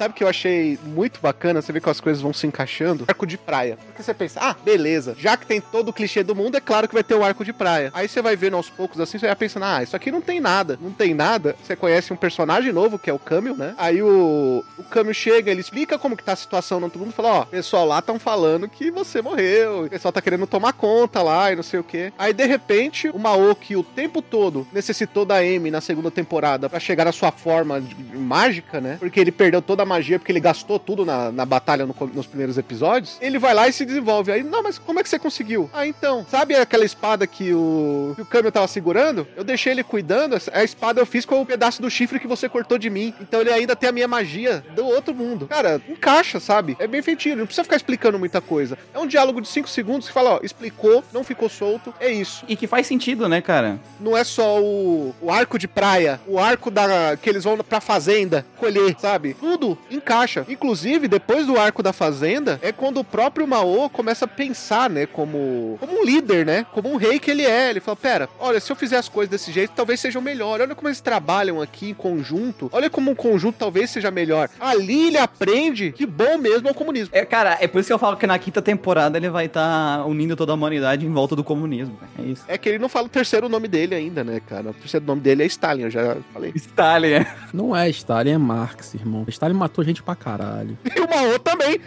Sabe que eu achei muito bacana? Você vê que as coisas vão se encaixando. Arco de praia. Porque você pensa, ah, beleza. Já que tem todo o clichê do mundo, é claro que vai ter o arco de praia. Aí você vai vendo aos poucos assim, você vai pensando, ah, isso aqui não tem nada. Não tem nada. Você conhece um personagem novo, que é o Camil, né? Aí o, o chega, ele explica como que tá a situação no todo mundo. Fala, ó, pessoal lá estão falando que você morreu. O pessoal tá querendo tomar conta lá e não sei o quê. Aí, de repente, o Mao, que o tempo todo necessitou da Amy na segunda temporada pra chegar à sua forma de mágica, né? Porque ele perdeu toda a magia, porque ele gastou tudo na, na batalha no nos primeiros episódios. Ele vai lá e se desenvolve. Aí, não, mas como é que você conseguiu? Ah, então, sabe aquela espada que o, que o tava segurando? Eu deixei ele cuidando. A espada eu fiz com o pedaço do chifre que você cortou de mim. Então ele ainda tem a minha magia do outro mundo. Cara, encaixa, sabe? É bem feitinho, não precisa ficar explicando muita coisa. É um diálogo de 5 segundos que fala, ó, explicou, não ficou solto, é isso. E que faz sentido, né, cara? Não é só o, o arco de praia, o arco da que eles vão pra fazenda colher, sabe? Tudo encaixa. Inclusive, depois do arco da fazenda, é quando o próprio Mao começa a pensar, né, como, como um líder, né? Como um rei que ele é. Ele fala: pera, olha, se eu fizer as coisas desse jeito, talvez sejam melhor. Olha como eles trabalham aqui em conjunto. Olha como um conjunto talvez seja melhor. Ali ele aprende que bom mesmo é o comunismo. É, cara, é por isso que eu falo que na quinta temporada ele vai estar unindo toda a humanidade em volta do comunismo. cara. É isso. É que ele não fala o terceiro nome dele ainda, né, cara? O terceiro nome dele é Stalin, eu já falei. Stalin, é. Não é Stalin, é Marx, irmão. Stalin matou gente pra caralho. E o Mao também.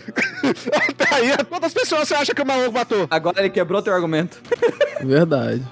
Até [laughs] aí, quantas pessoas você acha que o Mao matou? Agora ele quebrou teu argumento. [laughs] Verdade.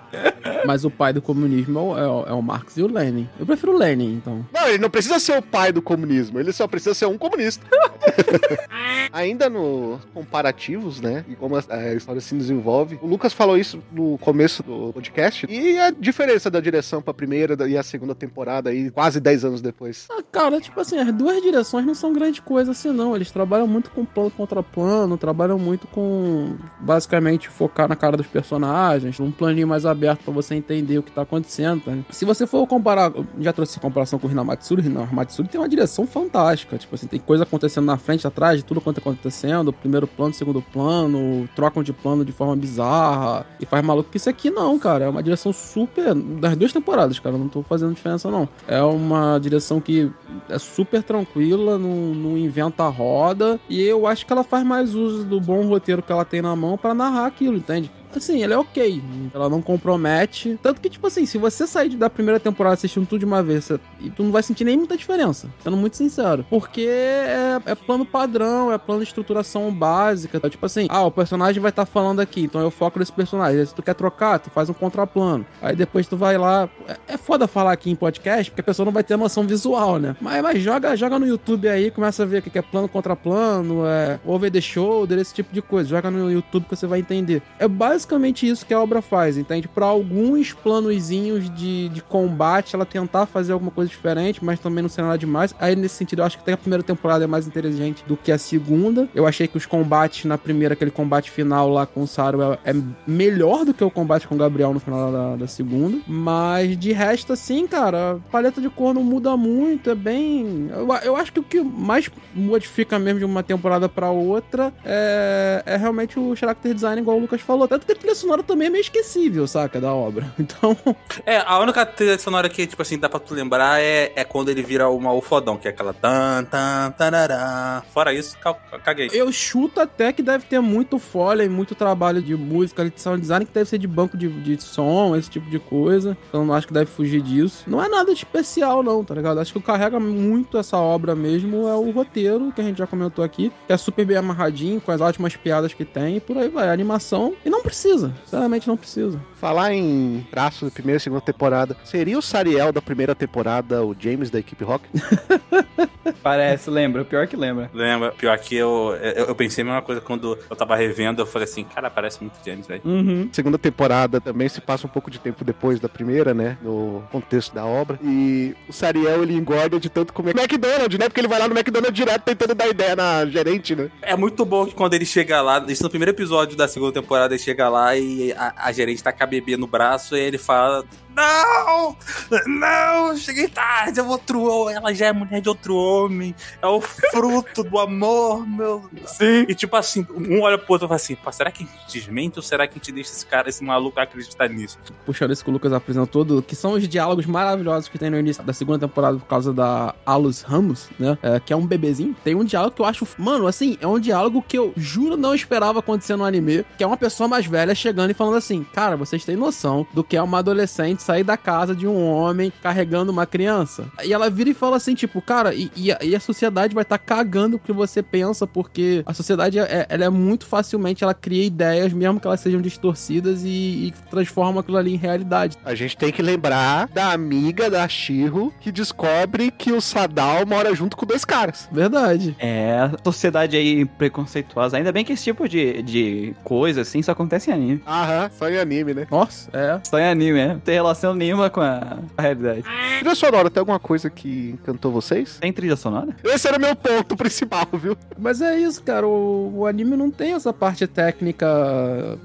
Mas o pai do comunismo é o, é o- é o Marx e o Lenin. Eu prefiro o Lenin, então. Não, ele não precisa ser o pai do comunismo, ele só precisa ser um comunista. [laughs] Ainda nos comparativos, né? E como a, a história se desenvolve. O Lucas falou isso no começo do podcast. E a diferença da direção pra primeira e a segunda temporada aí, quase 10 anos depois. Ah, cara, tipo assim, as duas direções não são grande coisa assim, não. Eles trabalham muito com plano contra plano, trabalham muito com basicamente focar na cara dos personagens, um planinho mais aberto pra você entender o que tá acontecendo. tá? Se você for comparar, já trouxe comparação com o Hinamatsuri, o Hinamatsuri tem uma direção fantástica. Tipo assim, tem coisa acontecendo na frente, atrás, de tudo quanto tá acontecendo, primeiro plano, segundo plano, trocam de plano de forma bizarra e faz maluco. Isso aqui não, cara, é uma direção super das duas temporadas, cara, não tô fazendo diferença não. É uma direção que é super tranquila, não, não inventa a roda. E eu acho que ela faz mais uso do bom roteiro que ela tem na mão pra narrar aquilo, entende? Assim, ela é ok. Ela não compromete. Tanto que, tipo assim, se você sair da primeira temporada assistindo tudo de uma vez, você- tu não vai sentir nem muita diferença. Sendo muito sincero. Porque é, é plano padrão, é plano de estruturação básica. É tipo assim, ah, o personagem vai estar falando aqui, então eu foco nesse personagem. Aí, se tu quer trocar, tu faz um contraplano. Aí depois tu vai lá. É, é foda falar aqui em podcast, porque a pessoa não vai ter noção visual, né? Mas, mas joga, joga no YouTube aí, começa a ver o que é plano contra plano, é over the shoulder, esse tipo de coisa. Joga no YouTube que você vai entender. É basicamente isso que a obra faz, entende? Pra alguns planozinhos de, de combate, ela tentar fazer alguma coisa diferente, mas também não ser nada demais. Aí, nesse sentido, eu acho que até a primeira temporada é mais inteligente do que a segunda. Eu achei que os combates na primeira, aquele combate final lá com o Saru, é, é melhor do que o combate com o Gabriel no final da, da segunda. Mas de resto, assim, cara, a paleta de cor não muda muito, é bem. Eu, eu acho que o que mais modifica mesmo de uma temporada pra outra é, é realmente o character design, igual o Lucas falou. Tanto que a trilha sonora também é meio esquecível, saca, da obra. [laughs] Então, É, a única trilha sonora que, tipo assim, dá pra tu lembrar é, é quando ele vira uma o fodão, que é aquela tan, tan, tarará. Fora isso, ca- caguei. eu chuto até que deve ter muito folha e muito trabalho de música, de sound design, que deve ser de banco de, de som, esse tipo de coisa. Então, não acho que deve fugir disso. Não é nada de especial, não, tá ligado? Acho que o que carrega muito essa obra mesmo é o roteiro, que a gente já comentou aqui, que é super bem amarradinho, com as ótimas piadas que tem, e por aí vai. A animação. E não precisa, sinceramente não precisa. Falar em traço da primeira e segunda temporada, seria o Sariel da primeira temporada o James da equipe Rock? [laughs] Parece, lembra. Pior que lembra. Lembra? Pior que eu, eu, eu pensei a mesma coisa quando eu tava revendo, eu falei assim, cara, parece muito James, velho. Uhum. Segunda temporada também se passa um pouco de tempo depois da primeira, né? No contexto da obra. E o Sariel, ele engorda de tanto comer McDonald's, né? Porque ele vai lá no McDonald's direto tentando dar ideia na gerente, né? É muito bom que quando ele chega lá, isso no primeiro episódio da segunda temporada, ele chega lá e a, a gerente tá com a bebê no braço e ele fala não! Não! Cheguei tarde, é outro homem. Ela já é mulher de outro homem. É o fruto do amor, meu. Sim. E tipo assim, um olha pro outro e fala assim: será que a gente desmente ou será que a gente deixa esse cara, esse maluco acreditar nisso? puxando isso que o Lucas apresentou, do- que são os diálogos maravilhosos que tem no início da segunda temporada por causa da Alus Ramos, né? É, que é um bebezinho. Tem um diálogo que eu acho. Mano, assim, é um diálogo que eu juro não esperava acontecer no anime. Que é uma pessoa mais velha chegando e falando assim: Cara, vocês têm noção do que é uma adolescente sair da casa de um homem carregando uma criança. E ela vira e fala assim: Tipo, cara, e, e a, e a sociedade vai estar cagando o que você pensa, porque a sociedade é, ela é muito facilmente, ela cria ideias, mesmo que elas sejam distorcidas, e, e transforma aquilo ali em realidade. A gente tem que lembrar da amiga da Shiro que descobre que o Sadal mora junto com dois caras. Verdade. É, a sociedade aí preconceituosa. Ainda bem que esse tipo de, de coisa, assim, só acontece em anime. Aham, só em anime, né? Nossa, é. Só em anime, né? Não tem relação nenhuma com a, a realidade. Trilha sonora, tem alguma coisa que encantou vocês? Tem trilha sonora? Esse era o meu ponto principal, viu? Mas é isso, cara. O, o anime não tem essa parte técnica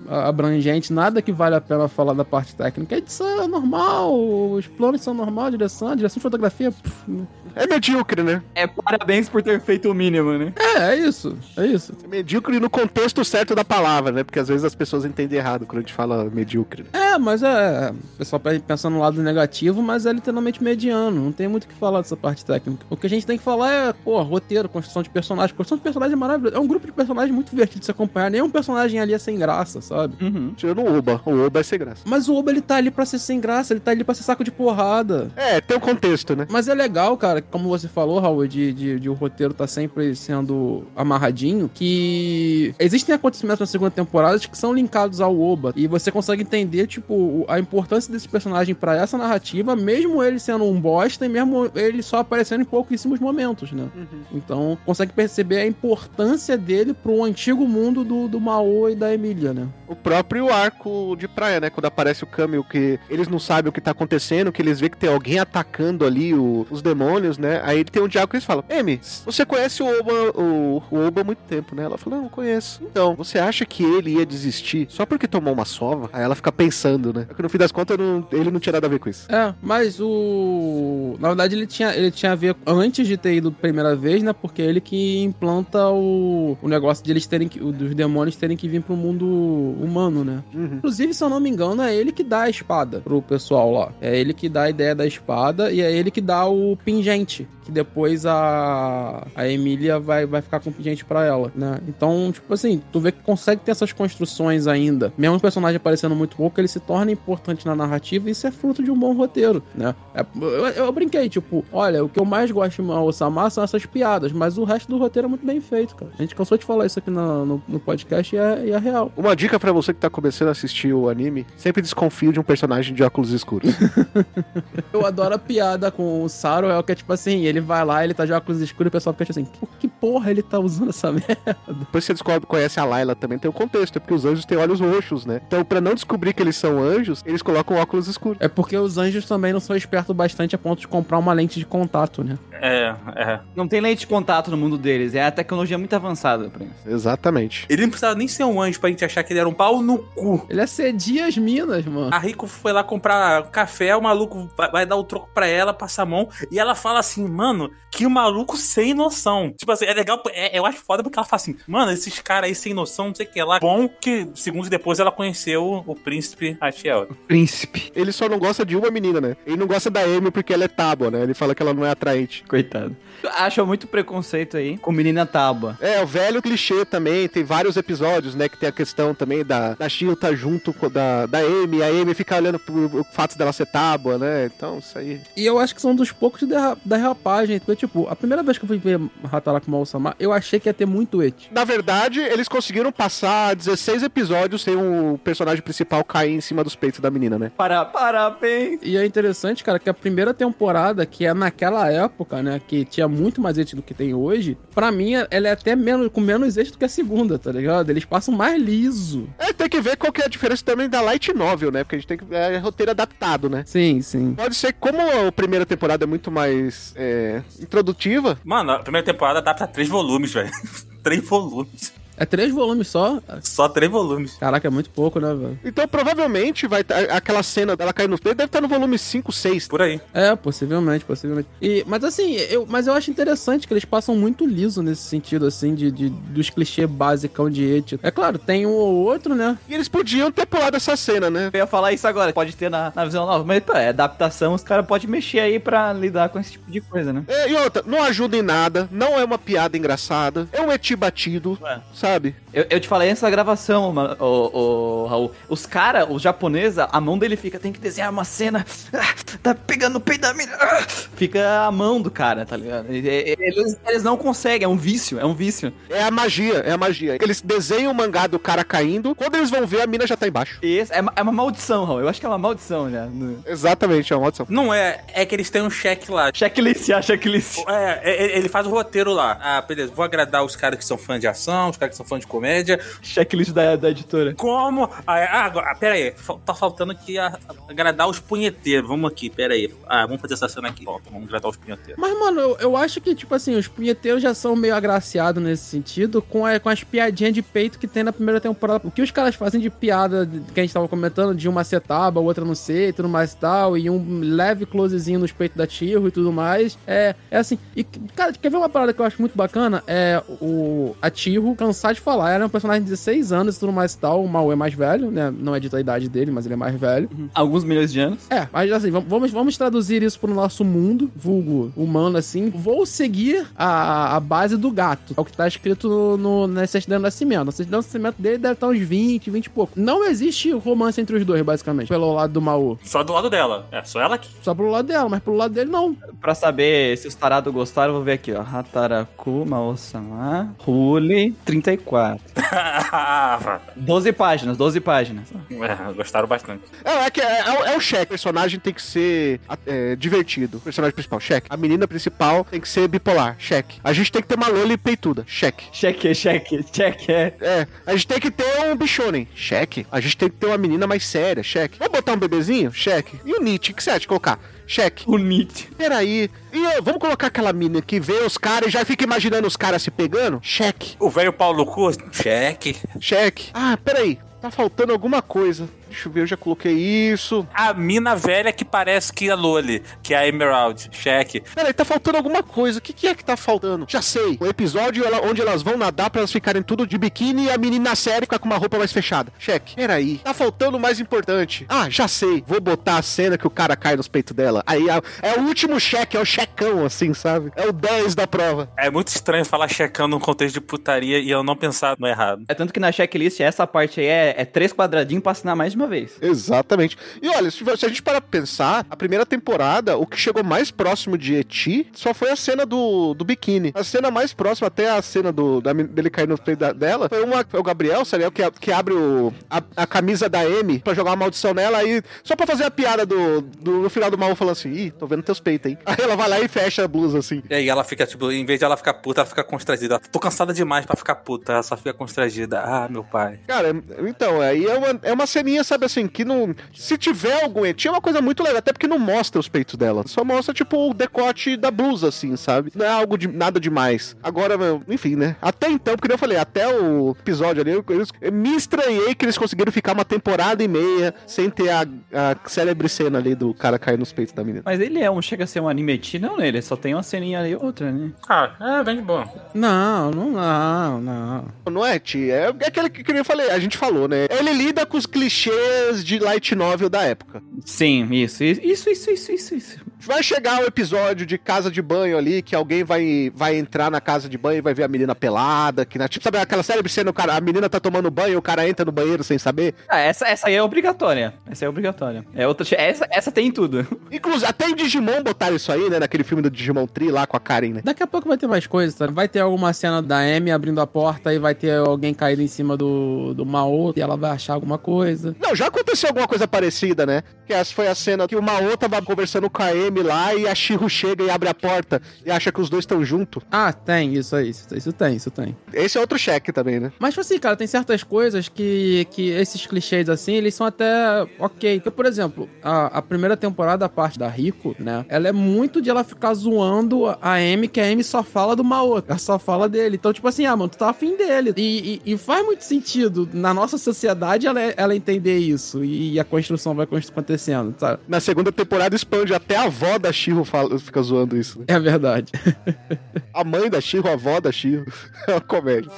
ah, abrangente, nada que vale a pena falar da parte técnica. A edição é normal, os planos são direção, direção de fotografia. pff, É medíocre, né? É, parabéns por ter feito o mínimo, né? é, é isso. É isso. É medíocre no contexto certo da palavra, né? Porque às vezes as pessoas entendem errado quando a gente fala medíocre. né? É, mas é. O pessoal pensa no lado negativo, mas é literalmente mediano. Não tem muito o que falar dessa parte técnica. O que a gente tem que falar é, pô, roteiro, construção de personagem. Construção de personagem é maravilhoso. É um grupo de personagens muito divertido de se acompanhar. Nenhum personagem ali é sem graça, sabe? Uhum. Tirando o Oba. O Oba é sem graça. Mas o Oba, ele tá ali pra ser sem graça, ele tá ali pra ser saco de porrada. É, tem um contexto, né? Mas é legal, cara, como você falou, Raul, de, de, de o roteiro tá sempre sendo amarradinho, que existem acontecimentos na segunda temporada que são linkados ao Oba. E você consegue entender, tipo, o- a importância desse personagem pra essa narrativa, mesmo ele sendo um bosta e mesmo ele só aparecendo em pouquíssimos momentos, né? Então, consegue perceber a importância dele pro antigo mundo do, do Mao e da Emília, né? O próprio arco de praia, né? Quando aparece o Camel, que eles não sabem o que tá acontecendo, que eles veem que tem alguém atacando ali o- os demônios, né? Aí tem um diálogo que eles falam: Amy, você conhece o Oba, o, o Oba há muito tempo, né? Ela fala: Não, conheço. Então, você acha que ele ia desistir só porque tomou uma sova? Aí ela fica pensando, né? É que no fim das contas não- ele não tinha nada a ver com isso. É, mas o. Na verdade, ele tinha, ele tinha a ver antes de ter ido primeira vez, né? Porque é ele que implanta o, o negócio de eles terem que. dos demônios terem que vir pro mundo humano, né? Uhum. Inclusive, se eu não me engano, é ele que dá a espada pro pessoal lá. É ele que dá a ideia da espada e é ele que dá o pingente. Que depois a, a Emília vai, vai ficar com o pingente pra ela, né? Então, tipo assim, tu vê que consegue ter essas construções ainda. Mesmo o personagem aparecendo muito pouco, ele se torna importante na narrativa isso é fruto de um bom roteiro, né? É, eu, eu brinquei, tipo, olha, o que eu mais gosto de Osama são essas piadas, mas o resto do roteiro é muito bem feito, cara. A gente cansou de falar isso aqui na- no, no podcast e é, e é real. Uma dica pra você que tá começando a assistir o anime: sempre desconfie de um personagem de óculos escuros. [laughs] [laughs] Eu adoro a piada com o Saro, é o que é tipo assim, ele vai lá, ele tá de óculos escuros e o pessoal fica assim, por que porra ele tá usando essa merda? Depois você descobre, conhece a Layla também, tem um contexto, é porque os anjos têm olhos roxos, né? Então, pra não descobrir que eles são anjos, eles colocam óculos escuros. É porque os anjos também não são espertos bastante a ponto de comprar uma lente de contato, né? É, é. Não tem lente de contato no mundo deles. É a tecnologia muito avançada pra isso. Exatamente. Ele não precisava nem ser um anjo pra gente achar que ele era um pau no cu. Ele acedia as minas, mano. A Rico foi lá comprar café, o maluco vai, vai dar o troco pra ela, passa a mão, e ela fala assim, mano, que o maluco sem noção. Tipo assim, é legal, é- eu acho foda porque ela fala assim, mano, esses caras aí sem noção, não sei o que lá. Bom que, segundos depois, ela conheceu o príncipe Achiel. Príncipe. Ele só não gosta de uma menina, né? Ele não gosta da Amy porque ela é tábua, né? Ele fala que ela não é atraente. Coitado. [laughs] Acho muito preconceito aí com menina tábua. É, o velho clichê também, tem vários episódios, né? Que tem a questão também da, da Shio tá junto com da, da Amy, a Amy fica olhando pro, pro fato dela ser tábua, né? Então, isso aí. E eu acho que são dos poucos derra- da derrapagem. Porque, tipo, a primeira vez que eu fui ver Hataraku Mal-sama, eu achei que ia ter muito et. Na verdade, eles conseguiram passar 16 episódios sem o personagem principal cair em cima dos peitos da menina, né? Para, parabéns. E é interessante, cara, que a primeira temporada, que é naquela época, né, que tinha muito mais êxito do que tem hoje, pra mim ela é até menos, com menos êxito que a segunda, tá ligado? Eles passam mais liso. É, tem que ver qual que é a diferença também da Light Novel, né? Porque a gente tem que. É roteiro adaptado, né? Sim, sim. Pode ser, como a primeira temporada é muito mais é, introdutiva, Mano, a primeira temporada dá pra três volumes, velho. [laughs] três volumes. É três volumes só? Só três volumes. Caraca, é muito pouco, né, velho? Então provavelmente vai tá- aquela cena dela cair nos peitos deve estar no volume 5, 6. Por aí. É, possivelmente, possivelmente. E, mas assim, eu, mas eu acho interessante que eles passam muito liso nesse sentido, assim, de, de- dos clichês basicão de Eti. É claro, tem um ou outro, né? E eles podiam ter pulado essa cena, né? Eu ia falar isso agora, pode ter na, na visão nova, mas pô, é adaptação, os caras podem mexer aí pra lidar com esse tipo de coisa, né? É, e outra, não ajuda em nada, não é uma piada engraçada, é um eti batido, Ué. sabe? sabe? Eu, eu te falei antes da gravação, ma- ô, ô, Raul. Os caras, os japoneses, a mão dele fica, tem que desenhar uma cena. ah, tá pegando o peito da mina. ah, fica a mão do cara, tá ligado? Eles, eles não conseguem, é um vício, é um vício. É a magia, é a magia. Eles desenham o mangá do cara caindo, quando eles vão ver, a mina já tá embaixo. Esse é, uma- é uma maldição, Raul. Eu acho que é uma maldição já. no- Exatamente, é uma maldição. Não é, é que eles têm um cheque lá. Checklist, a checklist. É, é, é, ele faz o roteiro lá. Ah, beleza, vou agradar os caras que são fãs de ação, os caras que são fãs de comédia. Checklist da, da editora. Como? Ah, ah, agora, ah, pera aí, tá faltando aqui a- agradar os punheteiros. Vamos aqui, pera aí. Ah, vamos fazer essa cena aqui. Ó, vamos agradar os punheteiros. Mas, mano, eu, eu acho que, tipo assim, os punheteiros já são meio agraciados nesse sentido com, a- com as piadinhas de peito que tem na primeira temporada. O que os caras fazem de piada que a gente tava comentando, de uma setaba, outra não sei, tudo mais e tal, e um leve closezinho nos peitos da Tiro e tudo mais, é, é assim. E, cara, quer ver uma parada que eu acho muito bacana? É o a Tiro cansar de falar. Ela é um personagem de 16 anos e tudo mais e tal. O Mau é mais velho, né? Não é dita a idade dele, mas ele é mais velho. Alguns milhões de anos. É, mas assim, vamos- vamos, traduzir isso pro nosso mundo, vulgo humano, assim. Vou seguir a, a base do gato. É o que tá escrito no, no, na certidão de nascimento. Na certidão de nascimento dele deve estar uns 20, 20 e pouco. Não existe romance entre os dois, basicamente, pelo lado do Maô. Só do lado dela. É, só ela aqui. Só pro lado dela, mas pro lado dele não. Pra saber se os tarados gostaram, eu vou ver aqui, ó. Hataraku Mao-sama, Huli, 34. [laughs] 12 páginas, 12 páginas. é, gostaram bastante. É, é que é, é o- é o cheque. O personagem tem que ser é, divertido. O personagem principal, cheque. A menina principal tem que ser bipolar, cheque. A gente tem que ter uma loli peituda, cheque. Cheque, cheque, cheque, é. É, a gente tem que ter um bichonem, cheque. A gente tem que ter uma menina mais séria, cheque. Vamos botar um bebezinho? Cheque. E o Nietzsche, o que você acha de colocar? Cheque. O Nietzsche. Peraí. E ó, vamos colocar aquela mina que vê os caras e já fica imaginando os caras se pegando? Cheque. O velho Paulo Cu, cheque. Cheque. Ah, peraí. Tá faltando alguma coisa. Deixa eu ver, eu já coloquei isso. A mina velha que parece que é a Loli, que é a Emerald, cheque. Peraí, tá faltando alguma coisa. O que, que é que tá faltando? Já sei. O episódio ela- onde elas vão nadar pra elas ficarem tudo de biquíni e a menina na série ficar com uma roupa mais fechada. Cheque. Peraí. Tá faltando o mais importante. Ah, já sei. Vou botar a cena que o cara cai nos peitos dela. Aí é o último cheque, é o checão, assim, sabe? É o 10 da prova. É muito estranho falar checando num contexto de putaria e eu não pensar no errado. É tanto que na checklist essa parte aí é, é três quadradinhos pra assinar mais de uma vez. Exatamente. E olha, se, a gente parar pra pensar, a primeira temporada, o que chegou mais próximo de Eti só foi a cena do, do biquíni. A cena mais próxima, até a cena do, da, dele cair no peito dela, foi uma, foi o Gabriel, sabe? Que, a- que abre o, a, a camisa da Amy pra jogar uma maldição nela aí, só pra fazer a piada do, do no final do mal falando assim: ih, tô vendo teus peitos, hein? [laughs] Aí ela vai lá e fecha a blusa assim. E aí ela fica, tipo, em vez de ela ficar puta, ela fica constrangida. Tô cansada demais pra ficar puta, ela só fica constrangida. Ah, meu pai. Cara, então, aí é uma, é uma ceninha, sabe assim, que não. Se tiver algum eti, é uma coisa muito legal, até porque não mostra os peitos dela. Só mostra, tipo, o decote da blusa, assim, sabe? Não é algo de nada demais. Agora, enfim, né? Até então, porque eu falei, até o episódio ali, eu, eu- eu me estranhei que eles conseguiram ficar uma temporada e meia sem ter a, a célebre cena ali do cara cair nos peitos da menina. Mas ele é um, chega a ser um anime teen, não, né? Ele só tem uma ceninha ali e outra, né? Ah, é bem de boa. Não, não, não, não. Não é, Ti? É, é aquele que, que eu falei, a gente falou, né? Ele lida com os clichês de light novel da época. Sim, isso, isso, isso, isso, isso, isso. Vai chegar o episódio de casa de banho ali, que alguém vai, vai entrar na casa de banho e vai ver a menina pelada, que na, tipo, sabe aquela célebre cena, o cara, a menina tá tomando banho e o cara entra no banheiro sem saber? Ah, essa, essa aí é obrigatória. Essa é obrigatória. É outra, essa, essa tem em tudo. [laughs] Inclusive, até em Digimon botaram isso aí, né, naquele filme do Digimon Tree lá com a Karen, né? Daqui a pouco vai ter mais coisas, tá? Vai ter alguma cena da Amy abrindo a porta e vai ter alguém caído em cima do, do Mao e ela vai achar alguma coisa. Não, já aconteceu alguma coisa parecida, né? Que essa foi a cena que o Mao tava conversando com a Amy Amy lá e a Shiro chega e abre a porta e acha que os dois estão juntos. Ah, tem, isso aí, isso, isso tem, isso tem. Esse é outro cheque também, né? Mas, tipo assim, cara, tem certas coisas que, que esses clichês, assim, eles são até ok. Porque, por exemplo, a, a primeira temporada, a parte da Rico, né? Ela é muito de ela ficar zoando a Amy, que a Amy só fala do Maoto. Ela só fala dele. Então, tipo assim, ah, mano, tu tá afim dele. E, e- e faz muito sentido na nossa sociedade ela, ela entender isso. E, a construção vai acontecendo, sabe? Na segunda temporada expande, até a avó da Shiro fala, fica zoando isso. Né? É verdade. A mãe da Shiro, a avó da Shiro. [laughs] É uma comédia.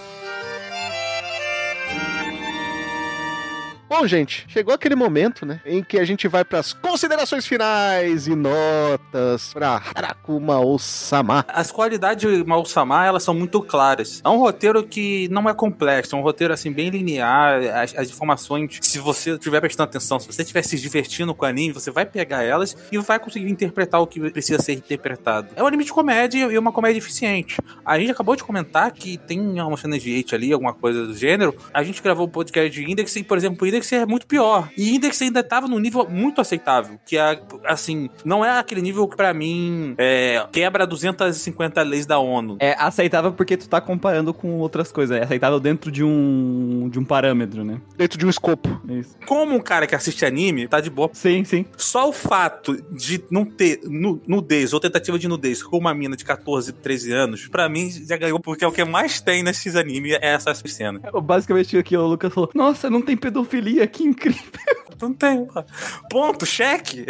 Bom, gente, chegou aquele momento, né, em que a gente vai para as considerações finais e notas para Harakuma Osama. As qualidades de Mal-Sama, elas são muito claras. É um roteiro que não é complexo, é um roteiro, assim, bem linear. As, as informações, se você estiver prestando atenção, se você estiver se divertindo com o anime, você vai pegar elas e vai conseguir interpretar o que precisa ser interpretado. É um anime de comédia e uma comédia eficiente. A gente acabou de comentar que tem uma cena de hate ali, alguma coisa do gênero. A gente gravou o podcast de Index e, por exemplo, o Index é muito pior. E Index ainda tava num nível muito aceitável. Que é, assim, não é aquele nível que pra mim é, quebra 250 leis da ONU. É aceitável porque tu tá comparando com outras coisas. É aceitável dentro de um, de um parâmetro, né? Dentro de um escopo. É Isso. Como um cara que assiste anime, tá de boa. Sim, sim. Só o fato de não ter nu- nudez ou tentativa de nudez com uma mina de 14, 13 anos, pra mim já ganhou, porque é o que mais tem nesses animes, é essa cena. Basicamente aqui o Lucas falou: Nossa, não tem pedofilia, que incrível. [laughs] Não tem. Ponto, cheque.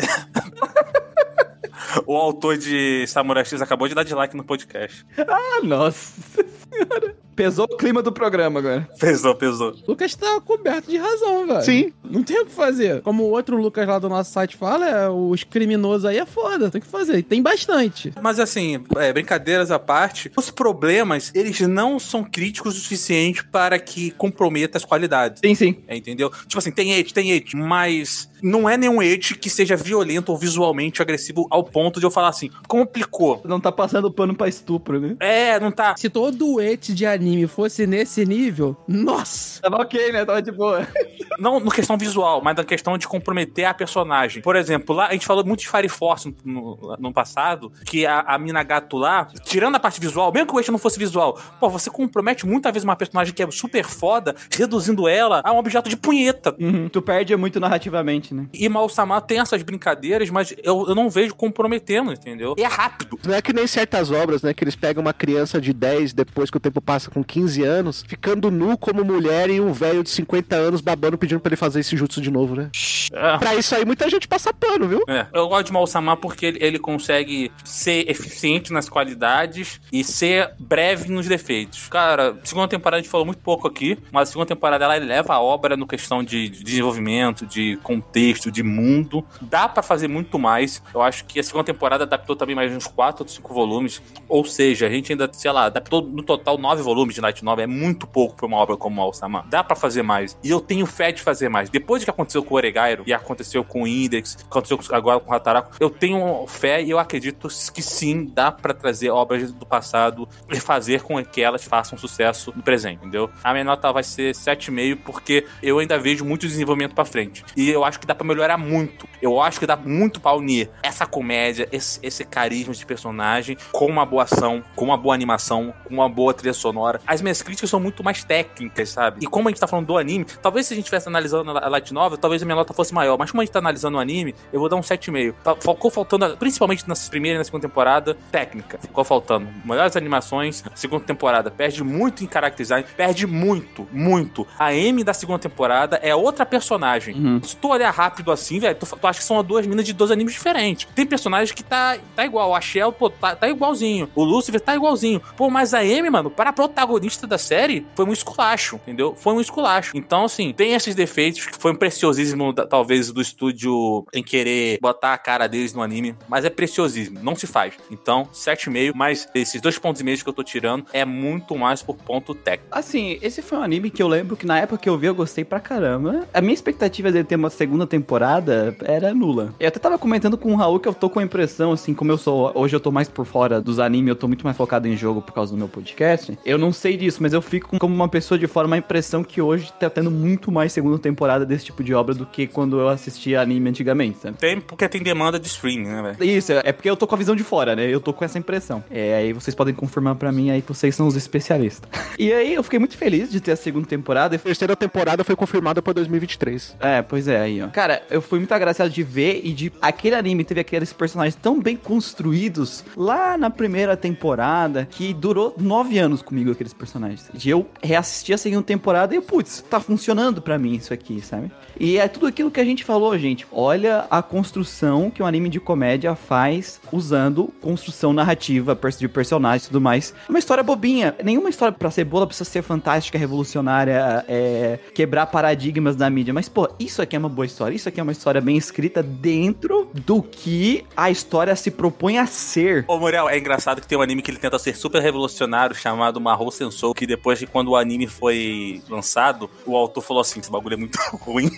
[laughs] o autor de Samurai X acabou de dar dislike no podcast. Ah, nossa senhora. Pesou o clima do programa agora. Pesou, pesou. Lucas tá coberto de razão, velho. Sim. Não tem o que fazer. Como o outro Lucas lá do nosso site fala, é, os criminosos aí é foda, tem que fazer. E tem bastante. Mas assim, é, brincadeiras à parte, os problemas, eles não são críticos o suficiente para que comprometa as qualidades. Sim, sim. É, entendeu? Tipo assim, tem hate, tem hate, mas não é nenhum hate que seja violento ou visualmente agressivo ao ponto de eu falar assim, complicou. Não tá passando pano pra estupro, né? É, não tá. Se todo et de anime fosse nesse nível, nossa! Tava ok, né? Tava de boa. [laughs] Não na questão visual, mas na questão de comprometer a personagem. Por exemplo, lá a gente falou muito de Fire Force no, no- no passado, que a, a mina gato lá, tirando a parte visual, mesmo que o eixo não fosse visual, pô, você compromete muitas vezes uma personagem que é super foda, reduzindo ela a um objeto de punheta. Uhum. Tu perde muito narrativamente, né? E Mal-Sama tem essas brincadeiras, mas eu, eu não vejo comprometendo, entendeu? E é rápido. Não é que nem certas obras, né? Que eles pegam uma criança de 10, depois que o tempo passa com 15 anos, ficando nu como mulher e um velho de 50 anos babando pedindo pra ele fazer esse jutsu de novo, né? É. Pra isso aí, muita gente passa pano, viu? É, eu gosto de Mal-Sama porque ele, ele consegue ser eficiente nas qualidades e ser breve nos defeitos. Cara, segunda temporada a gente falou muito pouco aqui, mas a segunda temporada ela eleva a obra no questão de, de desenvolvimento, de contexto, de mundo. Dá pra fazer muito mais. Eu acho que a segunda temporada adaptou também mais uns 4 ou 5 volumes. Ou seja, a gente ainda, sei lá, adaptou no total 9 volumes de Light Novel. É muito pouco pra uma obra como Mal-Sama. Dá pra fazer mais. E eu tenho fé de fazer mais. Depois do que aconteceu com o Oregairo e aconteceu com o Index, aconteceu agora com o Hataraku, eu tenho fé e eu acredito que sim, dá pra trazer obras do passado e fazer com que elas façam sucesso no presente, entendeu? A minha nota vai ser 7,5 porque eu ainda vejo muito desenvolvimento pra frente. E eu acho que dá pra melhorar muito. Eu acho que dá muito pra unir essa comédia, esse, esse carisma de personagem com uma boa ação, com uma boa animação, com uma boa trilha sonora. As minhas críticas são muito mais técnicas, sabe? E como a gente tá falando do anime, talvez se a gente estivesse analisando a Light Novel, talvez a minha nota fosse maior. Mas como a gente tá analisando o anime, eu vou dar um 7,5. Tá- Ficou faltando, principalmente na primeira e na segunda temporada, técnica. Ficou faltando. Melhores animações, segunda temporada. Perde muito em character design, perde muito, muito. A M da segunda temporada é outra personagem. Uhum. Se tu olhar rápido assim, velho, tu, tu acha que são duas minas de dois animes diferentes. Tem personagens que tá, tá igual. A Shell, pô, tá, tá igualzinho. O Lucifer tá igualzinho. Pô, mas a Amy, mano, para a protagonista da série, foi um esculacho, entendeu? Foi um esculacho. Então, assim, tem esses defeitos que foi um preciosismo, talvez, do estúdio em querer botar a cara deles no anime, mas é preciosismo, não se faz. Então, 7,5, mas esses dois pontos e meio que eu tô tirando é muito mais por ponto técnico. Assim, esse foi um anime que eu lembro que na época que eu vi eu gostei pra caramba. A minha expectativa dele ter uma segunda temporada era nula. Eu até tava comentando com o Raul que eu tô com a impressão, assim, como eu sou. Hoje eu tô mais por fora dos animes, eu tô muito mais focado em jogo por causa do meu podcast. Eu não, não sei disso, mas eu fico como uma pessoa de fora uma impressão que hoje tá tendo muito mais segunda temporada desse tipo de obra do que quando eu assistia anime antigamente, sabe? Tem porque tem demanda de streaming, né, velho? Isso, é porque eu tô com a visão de fora, né? Eu tô com essa impressão. É, aí vocês podem confirmar pra mim aí que vocês são os especialistas. [laughs] e aí eu fiquei muito feliz de ter a segunda temporada. A terceira temporada foi confirmada pra 2023. É, pois é, aí, ó. Cara, eu fui muito agraciado de ver e de. Aquele anime teve aqueles personagens tão bem construídos lá na primeira temporada que durou nove anos comigo, aqueles personagens. E eu reassisti a segunda temporada e, putz, tá funcionando pra mim isso aqui, sabe? E é tudo aquilo que a gente falou, gente. Olha a construção que um anime de comédia faz usando construção narrativa de personagens e tudo mais. Uma história bobinha. Nenhuma história pra ser boa precisa ser fantástica, revolucionária, é, quebrar paradigmas da mídia. Mas, pô, isso aqui é uma boa história. Isso aqui é uma história bem escrita dentro do que a história se propõe a ser. Ô, Muriel, é engraçado que tem um anime que ele tenta ser super revolucionário chamado Mahou Sensou, que depois de quando o anime foi lançado, o autor falou assim, esse bagulho é muito [laughs] ruim.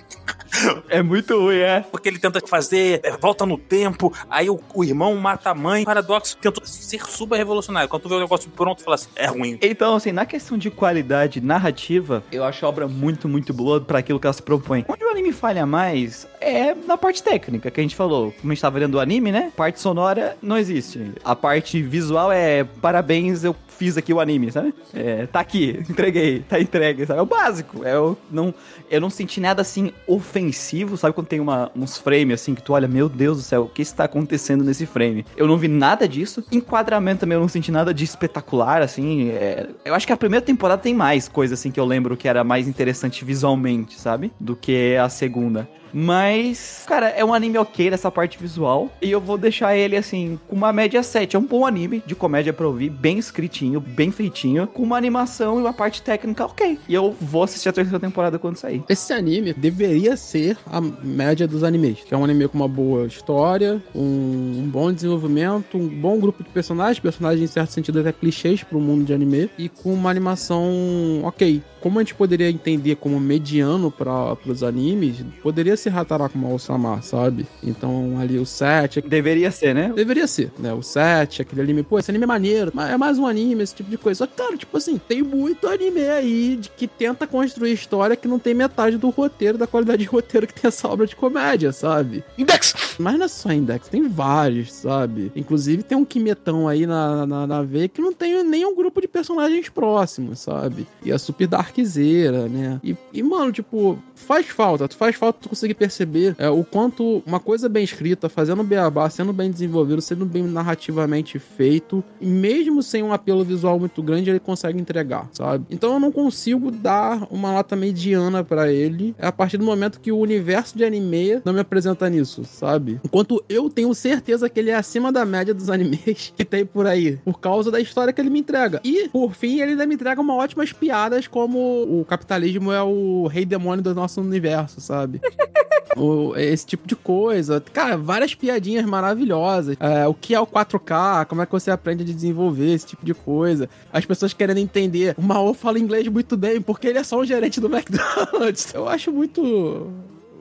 É muito ruim, é. Porque ele tenta fazer, é, volta no tempo, aí o, o irmão mata a mãe. Paradoxo tenta ser super revolucionário. Quando tu vê o negócio pronto, tu fala assim, é ruim. Então, assim, na questão de qualidade narrativa, eu acho a obra muito, muito boa pra aquilo que ela se propõe. Onde o anime falha mais é na parte técnica, que a gente falou. Como a gente tava vendo o anime, né? Parte sonora não existe. A parte visual é parabéns, eu fiz aqui o anime, sabe? É, tá aqui, entreguei, tá entregue, sabe? É o básico. É, eu, não, eu não senti nada assim ofensivo, sabe? Quando tem uma, uns frames assim que tu olha, meu Deus do céu, o que está acontecendo nesse frame? Eu não vi nada disso. Enquadramento também eu não senti nada de espetacular, assim. é, eu acho que a primeira temporada tem mais coisa assim que eu lembro que era mais interessante visualmente, sabe? Do que a segunda. Mas, cara, é um anime ok nessa parte visual. E eu vou deixar ele, assim, com uma média 7. É um bom anime de comédia pra ouvir, bem escritinho, bem feitinho, com uma animação e uma parte técnica ok. E eu vou assistir a terceira temporada quando sair. Esse anime deveria ser a média dos animes, que é um anime com uma boa história, um bom desenvolvimento, um bom grupo de personagens, personagens em certo sentido até clichês pro mundo de anime, e com uma animação ok. Como a gente poderia entender como mediano para os animes, poderia ser Hataraku Sama, sabe? Então ali o 7, Deveria ser, né? Deveria ser, né? O 7, aquele anime, pô, esse anime é maneiro, mas é mais um anime, esse tipo de coisa. Só que, cara, tipo assim, tem muito anime aí de que tenta construir história que não tem metade do roteiro, da qualidade de roteiro que tem essa obra de comédia, sabe? Index! Mas não é só Index, tem vários, sabe? Inclusive tem um Kimetão aí na, na, na veia que não tem nenhum grupo de personagens próximos, sabe? E a super darkzeira, né? E, e, mano, tipo, faz falta, tu faz falta tu conseguir perceber é, o quanto uma coisa bem escrita, fazendo beabá, sendo bem desenvolvido, sendo bem narrativamente feito, e mesmo sem um apelo visual muito grande, ele consegue entregar, sabe? Então eu não consigo dar uma nota mediana pra ele a partir do momento que o universo de anime não me apresenta nisso, sabe? Enquanto eu tenho certeza que ele é acima da média dos [laughs] animes que tem por aí, por causa da história que ele me entrega. E, por fim, ele ainda me entrega uma ótimas piadas como o capitalismo é o rei demônio do nosso universo, sabe? [laughs] O- esse tipo de coisa. Cara, várias piadinhas maravilhosas. É, o que é o 4K? Como é que você aprende a desenvolver esse tipo de coisa? As pessoas querendo entender. O Mao fala inglês muito bem porque ele é só um gerente do [laughs] McDonald's. Eu acho muito.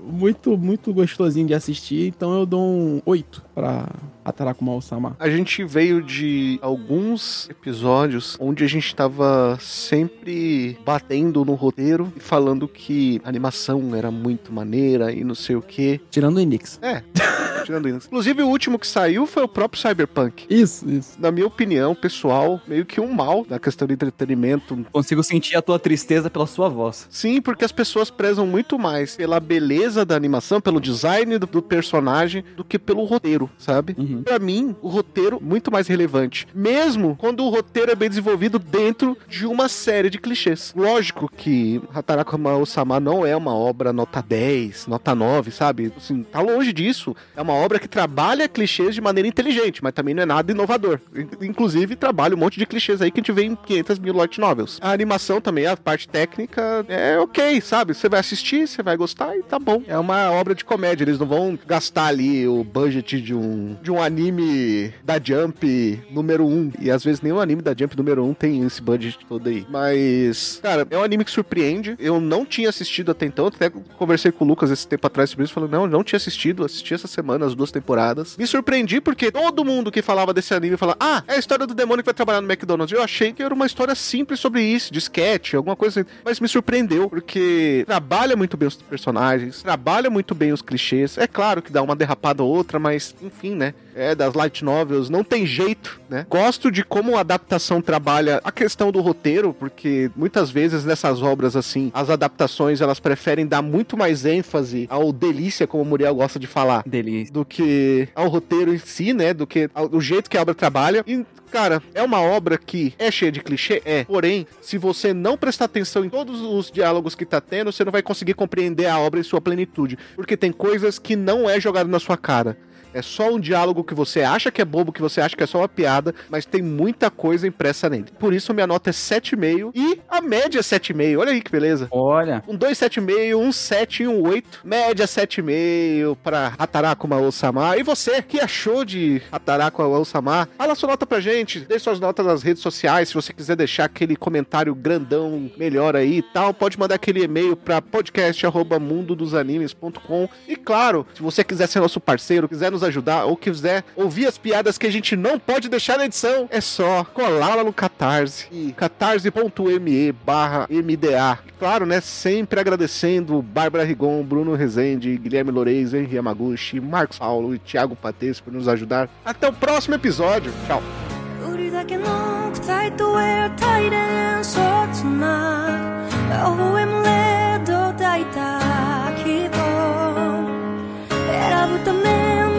Muito, muito gostosinho de assistir. Então eu dou um 8 pra Ataraku Mao-sama. A gente veio de alguns episódios onde a gente tava sempre batendo no roteiro e falando que a animação era muito maneira e não sei o quê. Tirando o Enix. É, [laughs] tirando isso. Inclusive, o último que saiu foi o próprio Cyberpunk. Isso, isso. Na minha opinião, pessoal, meio que um mal na questão de entretenimento. Consigo sentir a tua tristeza pela sua voz. Sim, porque as pessoas prezam muito mais pela beleza da animação, pelo design do, do personagem, do que pelo roteiro, sabe? Uhum. Pra mim, o roteiro muito mais relevante. Mesmo quando o roteiro é bem desenvolvido dentro de uma série de clichês. Lógico que Hataraku Sama não é uma obra nota 10, nota 9, sabe? Assim, tá longe disso. É uma obra que trabalha clichês de maneira inteligente, mas também não é nada inovador. In- Inclusive, trabalha um monte de clichês aí que a gente vê em 500 mil light novels. A animação também, a parte técnica, é ok, sabe? Você vai assistir, você vai gostar e tá bom. É uma obra de comédia, eles não vão gastar ali o budget de um, de um anime da Jump número 1. E às vezes o anime da Jump número 1 tem esse budget todo aí. Mas, cara, é um anime que surpreende. Eu não tinha assistido até então. Até conversei com o Lucas esse tempo atrás sobre isso. Falei, não, não tinha assistido. Assisti essa semana as duas temporadas. Me surpreendi porque todo mundo que falava desse anime falava, ah, é a história do demônio que vai trabalhar no McDonald's. Eu achei que era uma história simples sobre isso, de sketch, alguma coisa assim. Mas me surpreendeu porque trabalha muito bem os personagens, trabalha muito bem os clichês. É claro que dá uma derrapada ou outra, mas enfim, né? É das light novels, não tem jeito, né? Gosto de como a adaptação trabalha a questão do roteiro, porque muitas vezes nessas obras assim, as adaptações elas preferem dar muito mais ênfase ao delícia, como o Muriel gosta de falar, Delícia. do que ao roteiro em si, né? Do que ao, do jeito que a obra trabalha. E, cara, é uma obra que é cheia de clichê? É. Porém, se você não prestar atenção em todos os diálogos que tá tendo, você não vai conseguir compreender a obra em sua plenitude. Porque tem coisas que não é jogado na sua cara. É só um diálogo que você acha que é bobo, que você acha que é só uma piada, mas tem muita coisa impressa nele. Por isso, minha nota é 7,5 e a média é 7,5. Olha aí que beleza. Olha. Um 2,7,5, um 7 e um 8. Média 7,5 pra Hataraku Mao-sama. E você, que achou de Hataraku Mao-sama? Fala sua nota pra gente. Deixe suas notas nas redes sociais. Se você quiser deixar aquele comentário grandão melhor aí e tal, pode mandar aquele e-mail pra podcast.mundodosanimes.com. E claro, se você quiser ser nosso parceiro, quiser nos ajudar ou quiser ouvir as piadas que a gente não pode deixar na edição, é só colar lá no Catarse. E catarse.me barra MDA. Claro, né? Sempre agradecendo Bárbara Rigon, Bruno Rezende, Guilherme Loureis, Henri Yamaguchi, Marcos Paulo e Thiago Patês por nos ajudar. Até o próximo episódio. Tchau. 売りだけのタイトウェアタイレンショーツな OM レッド抱いた希望選ぶため